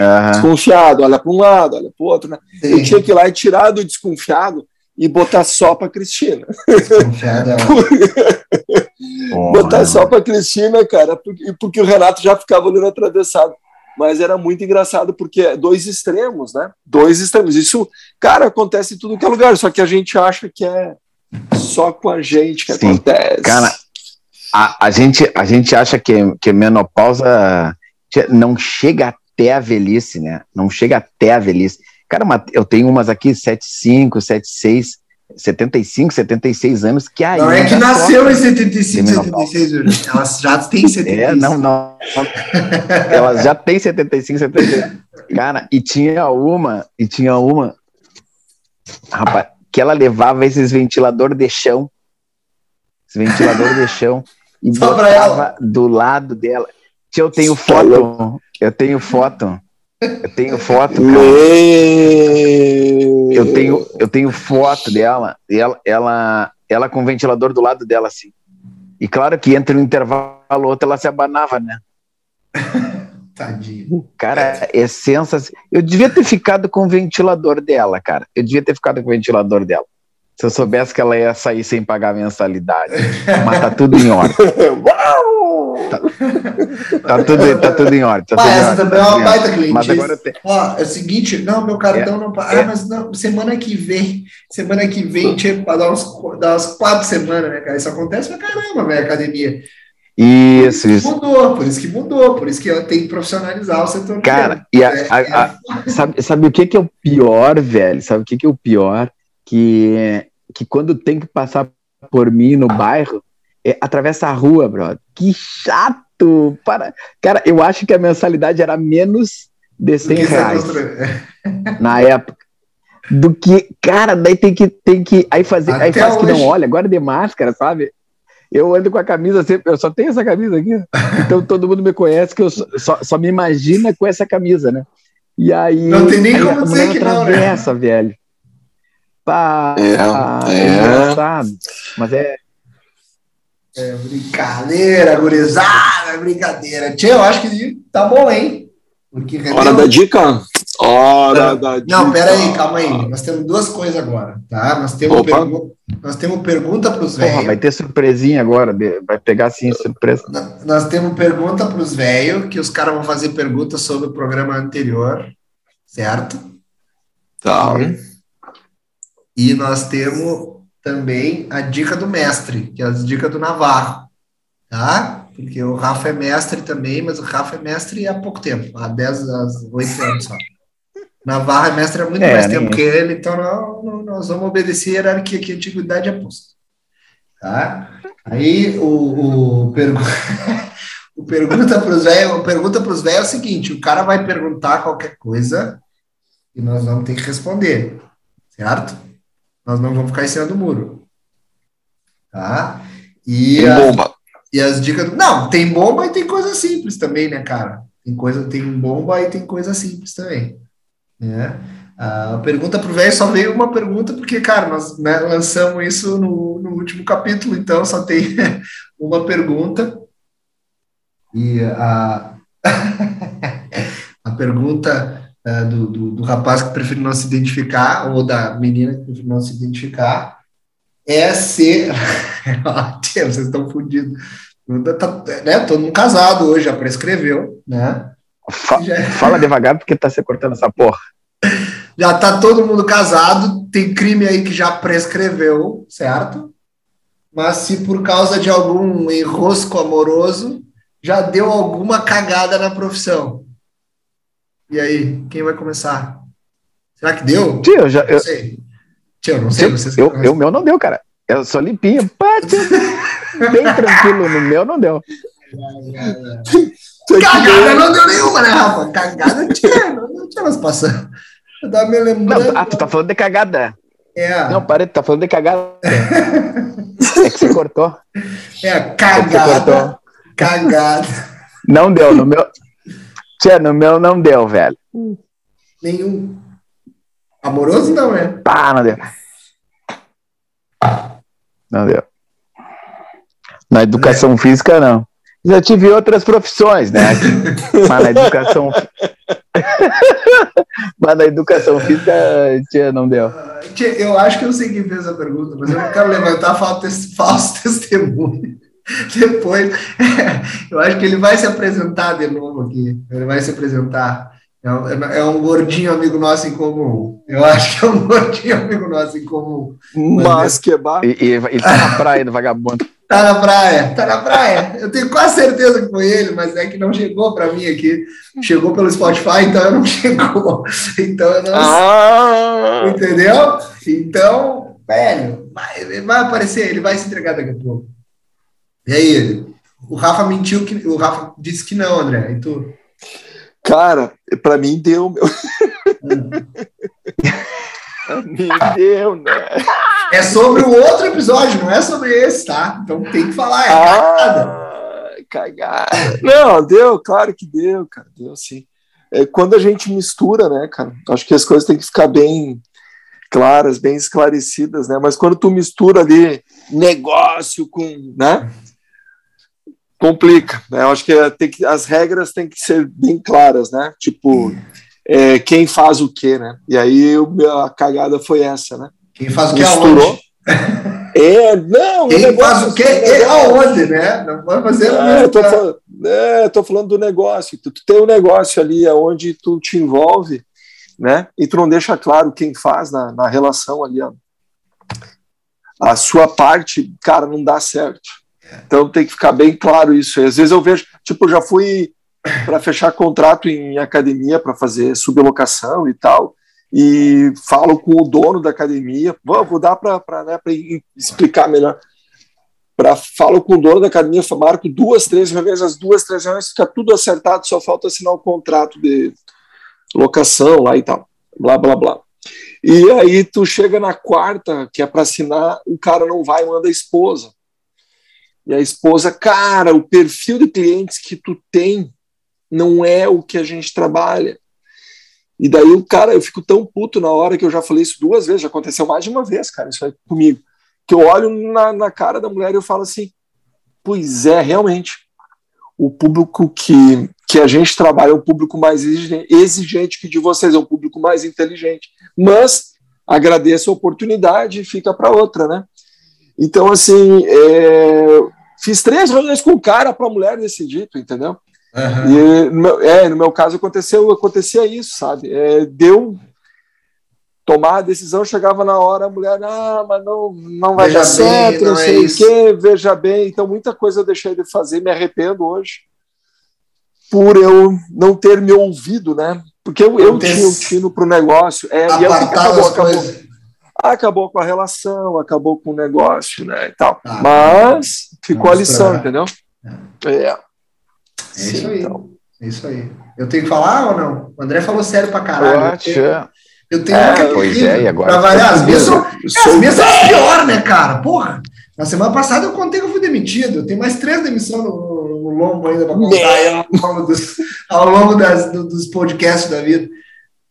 Uhum. Desconfiado, olha para um lado, olha para o outro, né? Sim. Eu tinha que ir lá e tirar do desconfiado e botar só para Cristina. Desconfiado, é. <laughs> botar só para Cristina, cara, porque, porque o Renato já ficava olhando atravessado. Mas era muito engraçado, porque é dois extremos, né? Dois extremos. Isso, cara, acontece em tudo que é lugar, só que a gente acha que é só com a gente que Sim. acontece. Cara, a, a, gente, a gente acha que, que menopausa não chega até a velhice, né? Não chega até a velhice. Cara, eu tenho umas aqui, 75, 76, 75, 76 anos, que ainda. Não é que nasceu em 75, 76, elas já têm 75. É, não, não. elas já têm 75, 76. Cara, e tinha uma, e tinha uma, rapaz, que ela levava esses ventilador de chão, esse ventilador de chão, e Só botava do lado dela. Eu tenho foto, eu tenho foto eu tenho foto, cara. Eu tenho, eu tenho foto dela, ela, ela, ela com o ventilador do lado dela, assim. E claro que entre um intervalo outro ela se abanava, né? <laughs> Tadinho. Cara, é sensacional. Eu devia ter ficado com o ventilador dela, cara. Eu devia ter ficado com o ventilador dela. Se eu soubesse que ela ia sair sem pagar mensalidade. Mas tá tudo em ordem. Tá, tá, tudo, tá tudo em ordem. Tá ah, essa também é uma baita cliente. Mas agora tem... Ó, é o seguinte, não, meu cartão é, não. Ah, é. mas não, semana que vem, semana que vem, tinha dar, uns, dar umas quatro semanas, né, cara? Isso acontece pra caramba, velho, academia. Isso, isso. Mudou, por isso que mudou, por isso que tenho que profissionalizar o setor. Cara, e a, a, a, é sabe, sabe o que, que é o pior, velho? Sabe o que, que é o pior? Que, que quando tem que passar por mim no bairro, é, atravessa a rua, brother. Que chato! Para... Cara, eu acho que a mensalidade era menos de 100 reais <laughs> na época. Do que, cara, daí tem que, tem que aí fazer, Até aí faz hoje. que não olha, agora de máscara, sabe? Eu ando com a camisa sempre, eu só tenho essa camisa aqui, então <laughs> todo mundo me conhece que eu só, só me imagina com essa camisa, né? E aí. Não tem nem como dizer que não, né? velho. Pá, é, é, é engraçado. Mas é, É brincadeira, gurizada, é brincadeira. Tchê, eu acho que tá bom, hein? Porque Hora da dica? Hora da dica. Não, pera aí, calma aí. Nós temos duas coisas agora, tá? Nós temos, pergu... Nós temos pergunta para os velhos. Vai ter surpresinha agora, vai pegar sim surpresa. Nós temos pergunta para os velhos, que os caras vão fazer perguntas sobre o programa anterior, certo? Tá. E nós temos também a dica do mestre, que é a dica do Navarro, tá? Porque o Rafa é mestre também, mas o Rafa é mestre há pouco tempo, há 10, há 8 anos só. Navarro é mestre há muito é, mais tempo que ele, então nós, nós vamos obedecer a hierarquia que a antiguidade é posta. Tá? Aí o, o, pergu... <laughs> o pergunta para os velhos pergunta para os velhos é o seguinte: o cara vai perguntar qualquer coisa e nós vamos ter que responder, certo? Nós não vamos ficar em cima do muro. Tá? E tem a, bomba. E as dicas. Não, tem bomba e tem coisa simples também, né, cara? Tem coisa, tem bomba e tem coisa simples também. Né? A pergunta para o velho só veio uma pergunta, porque, cara, nós né, lançamos isso no, no, último capítulo, então só tem <laughs> uma pergunta. E a, <laughs> a pergunta uh, do, do, do, rapaz que prefere não se identificar, ou da menina que prefere não se identificar, é se. <laughs> Vocês estão fodidos. Tá, né, todo mundo casado hoje, já prescreveu, né? Fa já... Fala devagar porque tá se cortando essa porra. Já tá todo mundo casado, tem crime aí que já prescreveu, certo? Mas se por causa de algum enrosco amoroso, já deu alguma cagada na profissão. E aí, quem vai começar? Será que deu? Tio, eu já. Eu... Não sei. Tio, não sei. Tio, eu, eu, meu não deu, cara. Eu sou limpinho. Pá, tio. <laughs> Bem tranquilo. No meu não deu. <laughs> Cagada não deu nenhuma, né, Rafa? Cagada tinha, não tinha mais passando. Eu tava me lembrando. Não, ah, tu tá falando de cagada. É. Não, parei, tu tá falando de cagada. <laughs> é que você cortou. É, cagada. Cagada. Não deu, no meu. Tia, no meu não deu, velho. Nenhum. Amoroso não, né? Pá, não deu. Não deu. Na educação é. física, não. Já tive outras profissões, né? <laughs> Mas na educação. <laughs> mas na educação física, tia, não deu. Eu acho que eu sei quem fez a pergunta, mas eu não quero levantar falso testemunho. <laughs> Depois, <laughs> eu acho que ele vai se apresentar de novo aqui. Ele vai se apresentar. É um, é um gordinho amigo nosso em comum. Eu acho que é um <laughs> gordinho amigo nosso em comum. Mas que E, e, e tá na praia do vagabundo. Tá na praia, tá na praia. Eu tenho quase certeza que foi ele, mas é que não chegou para mim aqui. Chegou pelo Spotify, então eu não chegou. Então eu não. Ah. Entendeu? Então, velho, vai, vai aparecer, ele vai se entregar daqui a pouco. E aí, o Rafa mentiu que o Rafa disse que não, André. E tu? Cara, para mim deu meu. <laughs> me deu, né? É sobre o outro episódio, não é sobre esse, tá? Então tem que falar, é ah, cagada. Cagada. Não, deu, claro que deu, cara. Deu sim. É, quando a gente mistura, né, cara? Acho que as coisas têm que ficar bem claras, bem esclarecidas, né? Mas quando tu mistura ali negócio com, né? Complica. Né? Eu acho que, é, tem que as regras têm que ser bem claras, né? Tipo, é, quem faz o quê, né? E aí a cagada foi essa, né? Quem faz o que aonde? <laughs> É, não. Quem faz o que e aonde, né? Não pode fazer é, eu tô, falando, é, tô falando do negócio. Tu, tu tem um negócio ali onde tu te envolve, né? E tu não deixa claro quem faz na, na relação ali, ó. A sua parte, cara, não dá certo. Então tem que ficar bem claro isso. Às vezes eu vejo, tipo, já fui para fechar contrato em academia para fazer sublocação e tal, e falo com o dono da academia, vou, vou dar para né, explicar melhor. Pra, falo com o dono da academia, marco duas, três vezes, as duas, três vezes, fica tudo acertado, só falta assinar o contrato de locação lá e tal, blá, blá, blá. E aí tu chega na quarta, que é para assinar, o cara não vai, manda a esposa. E a esposa, cara, o perfil de clientes que tu tem não é o que a gente trabalha. E daí o cara, eu fico tão puto na hora que eu já falei isso duas vezes, já aconteceu mais de uma vez, cara, isso aí comigo. Que eu olho na, na cara da mulher e eu falo assim: Pois é, realmente. O público que, que a gente trabalha é um público mais exigente que de vocês, é um público mais inteligente. Mas agradeço a oportunidade e fica para outra, né? Então, assim, é, fiz três reuniões com o cara para a mulher decidir, entendeu? Uhum. E, no meu, é, no meu caso aconteceu, acontecia isso, sabe? É, deu tomar a decisão, chegava na hora, a mulher, ah, mas não, não vai veja dar certo, não, não sei é o quê, veja bem. Então, muita coisa eu deixei de fazer, me arrependo hoje por eu não ter me ouvido, né? Porque eu, eu tinha o tino para o negócio. É, e eu, acabou, acabou, acabou com a relação, acabou com o negócio, né? E tal. Ah, Mas ficou a lição, entendeu? É. É, é Sim, isso aí. Então. É isso aí. Eu tenho que falar ou não? O André falou sério pra caralho. Eu, eu tenho é, uma pois é, e agora? Trabalhar. As minhas são, as minhas são as <laughs> piores, né, cara? Porra. Na semana passada eu contei que eu fui demitido. Eu tenho mais três demissões no, no lombo ainda para contar ao longo, dos, ao longo das, do, dos podcasts da vida.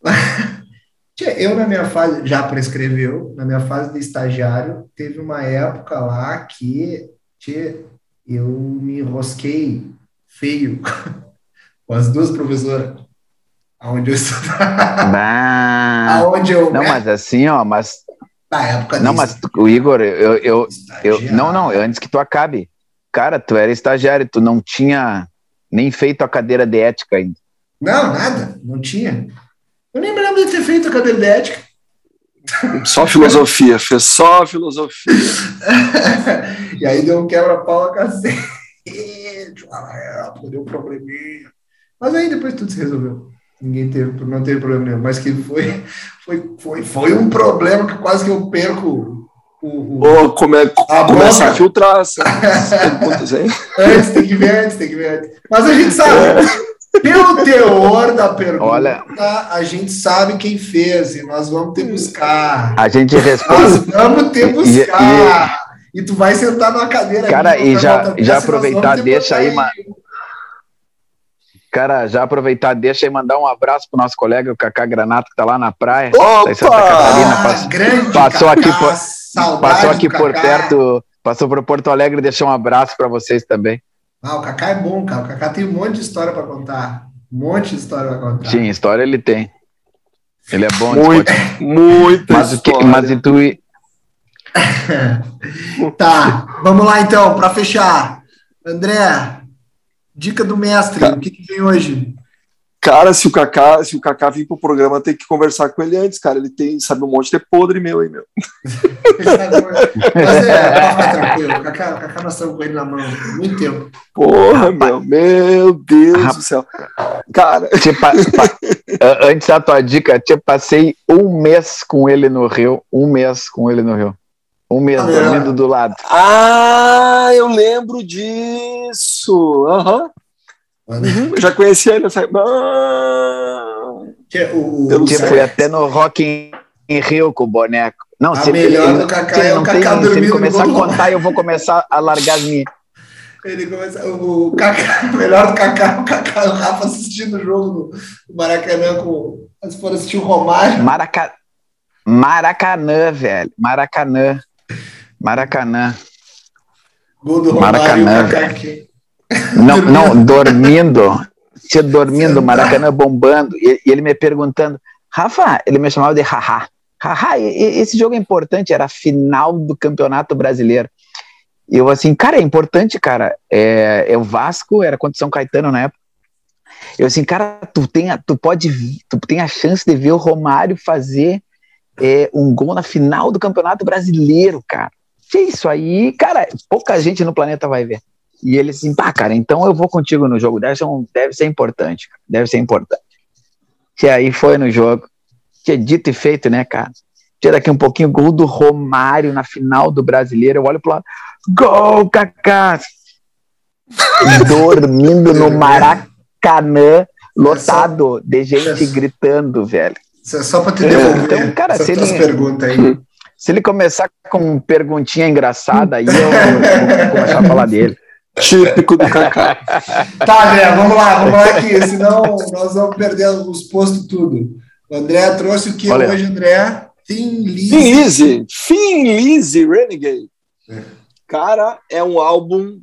<laughs> Eu, na minha fase, já prescreveu, na minha fase de estagiário, teve uma época lá que tchê, eu me enrosquei feio <laughs> com as duas professoras. Aonde eu estudava. Aonde eu. Não, mas assim, ó, mas na época Não, mas o Igor, eu, eu, eu, não, não, antes que tu acabe. Cara, tu era estagiário, tu não tinha nem feito a cadeira de ética ainda. Não, nada, não tinha. Eu nem me lembro de ter feito a ética. Só filosofia, fez só filosofia. <laughs> e aí deu um quebra-pau a cacete. Deu um probleminha. Mas aí depois tudo se resolveu. Ninguém teve, não teve problema nenhum. Mas que foi, foi, foi, foi um problema que quase que eu perco o, o, oh, come, a começa a filtrar antes tem que ver antes, tem que ver antes. Mas a gente sabe, é. Pelo teor da pergunta, Olha, a gente sabe quem fez e nós vamos ter buscar. A gente responde. Nós vamos ter buscar. E, e, e tu vai sentar numa cadeira. Cara, e já, já aproveitar, deixa aí, mano. Cara, já aproveitar, deixa e mandar um abraço pro nosso colega, o Cacá Granato, que tá lá na praia. Opa! Tá Santa Catarina. Passou, Grande passou Cacá, aqui por, passou aqui por perto, passou por Porto Alegre, deixou um abraço para vocês também. Ah, o Cacá é bom, cara. O Cacá tem um monte de história para contar. Um monte de história para contar. Sim, história ele tem. Ele é bom. Muito, muito. Mas, que, mas e tu... <laughs> tá, vamos lá então, para fechar. André, Dica do mestre, Ca... o que, que vem hoje? Cara, se o Kaká, se o Kaká vir pro programa, tem que conversar com ele antes, cara. Ele tem, sabe, um monte de podre meu aí, meu. Mas é, ficar tranquilo. O Kaká, o Kaká nós estamos com ele na mão há muito tempo. Porra, meu, meu Deus Rapaz. do céu. Cara. Tipo, <laughs> antes da tua dica, eu passei um mês com ele no Rio. Um mês com ele no Rio. Um mês ah, dormindo do lado. Ah, eu lembro disso. Uhum. Uhum. Já conhecia ele nessa. Ah. Que é o, o tipo, fui até no Rock in, in Rio com o boneco. Não, a se melhor ele, do Kaká é o Kaká dormindo. Se ele começar a contar, eu vou começar a largar as minhas. Ele começa, o Kaká, <laughs> o melhor do Kaká, o Kaká, o Rafa assistindo o jogo no Maracanã com. Se for assistir o Romário. Maraca, Maracanã, velho. Maracanã. Maracanã. Gol do Maracanã. Não, não, dormindo. Tinha dormindo, Maracanã bombando. E, ele me perguntando, Rafa, ele me chamava de haha. Haha, esse jogo é importante, era a final do Campeonato Brasileiro. E eu assim, cara, é importante, cara. É, é o Vasco, era contra São Caetano na época. Eu assim, cara, tu tem, tu pode, tu tem a chance de ver o Romário fazer é, um gol na final do Campeonato Brasileiro, cara que isso aí, cara, pouca gente no planeta vai ver. E ele assim, pá, cara, então eu vou contigo no jogo, deve ser, um, deve ser importante, deve ser importante. E aí foi no jogo, tinha dito e feito, né, cara? Tinha daqui um pouquinho gol do Romário na final do Brasileiro, eu olho pro lado, gol, Kaká! <laughs> Dormindo no Maracanã, lotado de gente gritando, velho. Isso é só para te devolver então, cara, se ele... perguntas aí. <laughs> Se ele começar com perguntinha engraçada, aí eu, eu <laughs> vou começar a falar dele. Típico do Kaká. <laughs> tá, André, vamos lá, vamos lá aqui, senão nós vamos perder os postos tudo. O André trouxe o que hoje, André? Lizzy, Thin Lizzy Renegade. É. Cara, é um álbum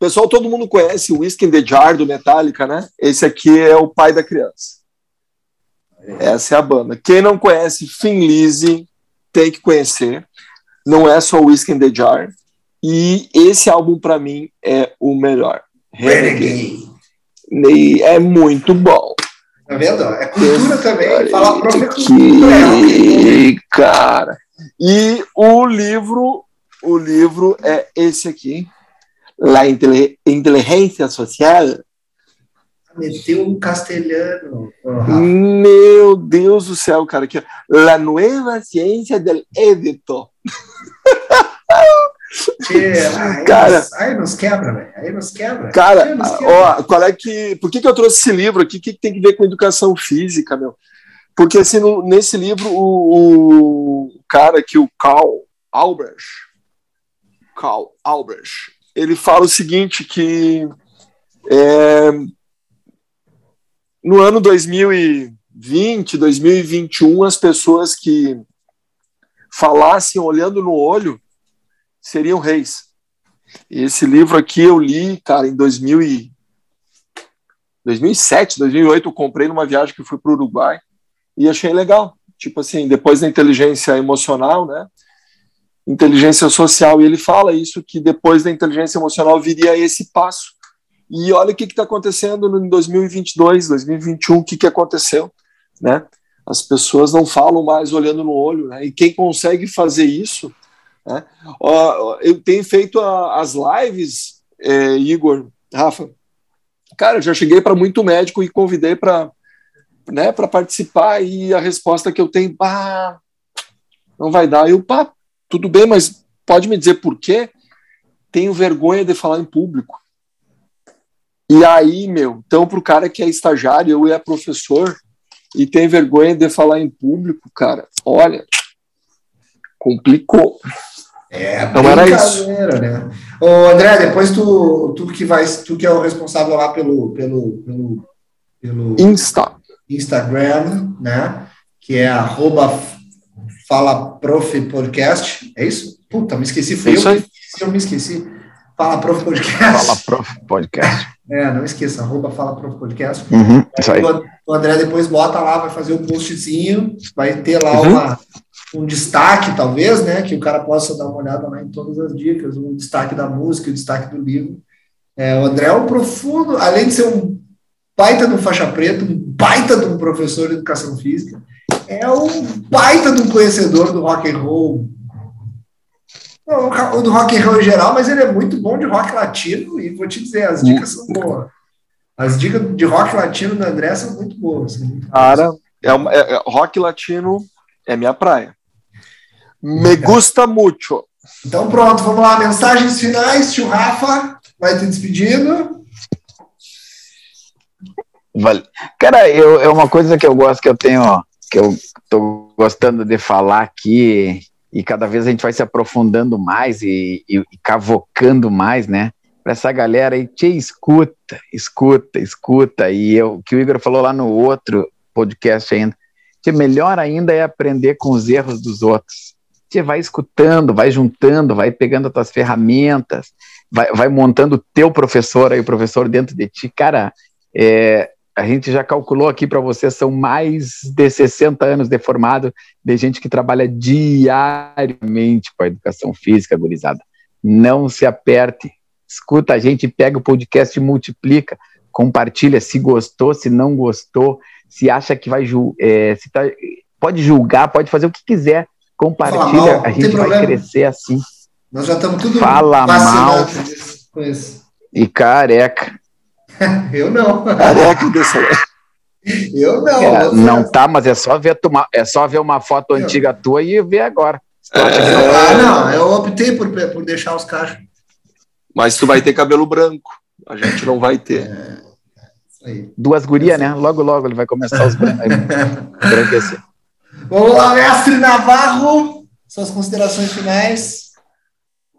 Pessoal, todo mundo conhece o Whiskey in the Jar do Metallica, né? Esse aqui é o pai da criança. Essa é a banda. Quem não conhece Fin Lizzy tem que conhecer. Não é só o Whiskey in the Jar. E esse álbum, para mim, é o melhor. Renegade. É muito bom. Tá vendo? É cultura também. Fala a própria cultura. Cara. E o livro, o livro é esse aqui. La Inteligência Social. Meteu um castelhano. Meu Deus do céu, cara. Aqui, La Nueva Ciência del Édito. <laughs> aí cara, nos, aí nos quebra, velho. Aí nos quebra. Cara, nos quebra. ó, qual é que. Por que, que eu trouxe esse livro aqui? O que, que tem a ver com educação física, meu? Porque assim, no, nesse livro, o, o, cara que o Karl Albrecht, Karl Albrecht, ele fala o seguinte, que é, no ano 2020, 2021, as pessoas que falassem olhando no olho seriam reis. Esse livro aqui eu li, cara, em 2000 e 2007, 2008, eu comprei numa viagem que fui para o Uruguai e achei legal. Tipo assim, depois da inteligência emocional, né? Inteligência social, e ele fala isso, que depois da inteligência emocional viria esse passo. E olha o que está acontecendo em 2022, 2021, o que, que aconteceu, né? As pessoas não falam mais olhando no olho, né? E quem consegue fazer isso né? eu tenho feito as lives, é, Igor, Rafa. Cara, eu já cheguei para muito médico e convidei para né, para participar e a resposta que eu tenho, bah, não vai dar. Eu, pá, tudo bem, mas pode me dizer por quê? Tenho vergonha de falar em público. E aí, meu, então para o cara que é estagiário, eu é professor e tem vergonha de falar em público, cara, olha, complicou. É, não era isso. Né? Ô, André, depois tu, tu que vai, tu que é o responsável lá pelo, pelo, pelo, pelo Insta. Instagram, né? Que é arroba Fala Prof Podcast. É isso? Puta, me esqueci. Foi é isso eu, aí. eu me esqueci. Fala Prof Podcast. Fala Prof Podcast. <laughs> É, não esqueça, arroba Fala Prof Podcast. Uhum, isso aí. O André depois bota lá, vai fazer um postzinho, vai ter lá uhum. uma um destaque, talvez, né, que o cara possa dar uma olhada lá em todas as dicas, um destaque da música, o um destaque do livro. É, o André é um profundo, além de ser um baita de um faixa preta, um baita de um professor de educação física, é um baita de um conhecedor do rock and roll, ou do rock and roll em geral, mas ele é muito bom de rock latino e vou te dizer, as dicas são boas. As dicas de rock latino do André são muito boas. São muito Cara, boas. É, uma, é, é, rock latino é minha praia. Me gusta muito. Então pronto, vamos lá. Mensagens finais, tio Rafa, vai te despedindo. Vale. Cara, eu, é uma coisa que eu gosto, que eu tenho, ó, que eu tô gostando de falar aqui, e cada vez a gente vai se aprofundando mais e, e, e cavocando mais, né? Para essa galera aí, te escuta, escuta, escuta. E eu, que o Igor falou lá no outro podcast ainda, que melhor ainda é aprender com os erros dos outros você vai escutando, vai juntando, vai pegando as tuas ferramentas, vai, vai montando o teu professor aí, o professor dentro de ti. Cara, é, a gente já calculou aqui para você, são mais de 60 anos de formado, de gente que trabalha diariamente com a educação física, gurizada. Não se aperte, escuta a gente, pega o podcast e multiplica, compartilha se gostou, se não gostou, se acha que vai, é, se tá, pode julgar, pode fazer o que quiser, Compartilha, mal, a gente vai problema. crescer assim. Nós já estamos tudo Fala mal com isso. E careca. <laughs> Eu não. Careca dessa. <laughs> Eu não. É, não tá, mas é só ver tomar, é só ver uma foto eu. antiga tua e ver agora. É. Ah, não, eu optei por, por deixar os cachos. Mas tu vai ter cabelo branco. A gente não vai ter. É, Duas gurias, né? Logo, logo ele vai começar os brancos. <laughs> Vamos lá, mestre Navarro, suas considerações finais.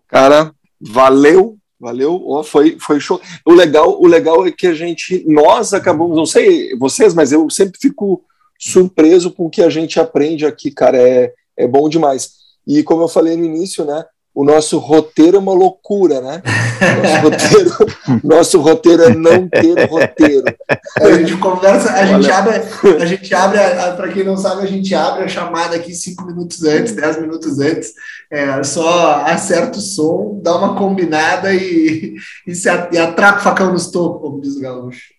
Cara, valeu, valeu, oh, foi, foi show. O legal, o legal é que a gente, nós acabamos, não sei vocês, mas eu sempre fico surpreso com o que a gente aprende aqui, cara, é, é bom demais. E como eu falei no início, né, o nosso roteiro é uma loucura, né? Nosso <laughs> roteiro, nosso roteiro é não ter roteiro. A gente conversa, a gente abre, a gente abre, para quem não sabe, a gente abre a chamada aqui cinco minutos antes, dez minutos antes, é, só acerta o som, dá uma combinada e, e, se, e atraca o facão nos tocos, como diz o gaúcho.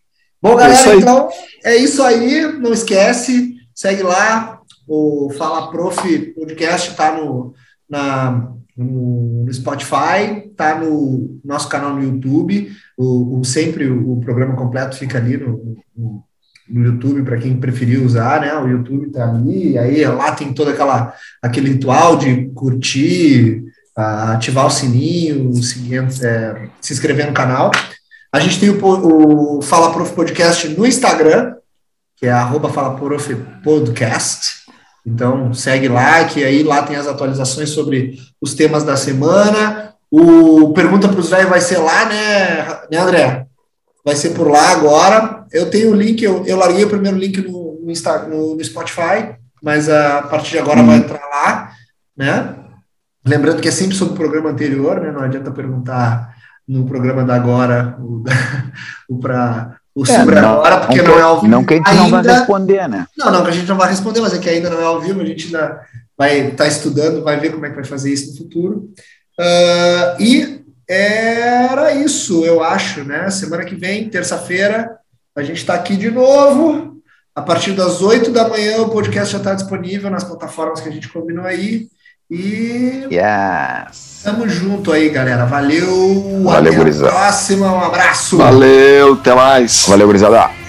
Bom, é galera, é então é isso aí, não esquece, segue lá, o Fala Prof Podcast está no, na, no, Spotify, tá no nosso canal no YouTube. O, o sempre o, o, programa completo fica ali no, no, no YouTube para quem preferir usar, né? O YouTube tá ali, aí lá tem todo aquela aquele ritual de curtir, ativar o sininho, seguir, é, se inscrever no canal. A gente tem o, o Fala Prof Podcast no Instagram, que é arroba Fala Prof Podcast. Então, segue lá, que aí lá tem as atualizações sobre os temas da semana. O Pergunta para os Velhos vai ser lá, né, né, André? Vai ser por lá agora. Eu tenho o link, eu, eu larguei o primeiro link no, no, Insta, no, no Spotify, mas a partir de agora vai entrar lá, né? Lembrando que é sempre sobre o programa anterior, né? Não adianta perguntar no programa da agora o, <laughs> o para o é, sobre não, agora, porque não, não, é ao vivo. Não que a gente ainda, não vai responder, né? Não, não, que a gente não vai responder, mas é que ainda não é ao vivo, a gente ainda vai estar tá estudando, vai ver como é que vai fazer isso no futuro. Uh, e era isso, eu acho, né? Semana que vem, terça-feira, a gente está aqui de novo. A partir das 8 da manhã, o podcast já está disponível nas plataformas que a gente combinou aí. E yes. tamo junto aí, galera. Valeu. Valeu, até a próxima. Um abraço. Valeu, até mais. Valeu, gurizada.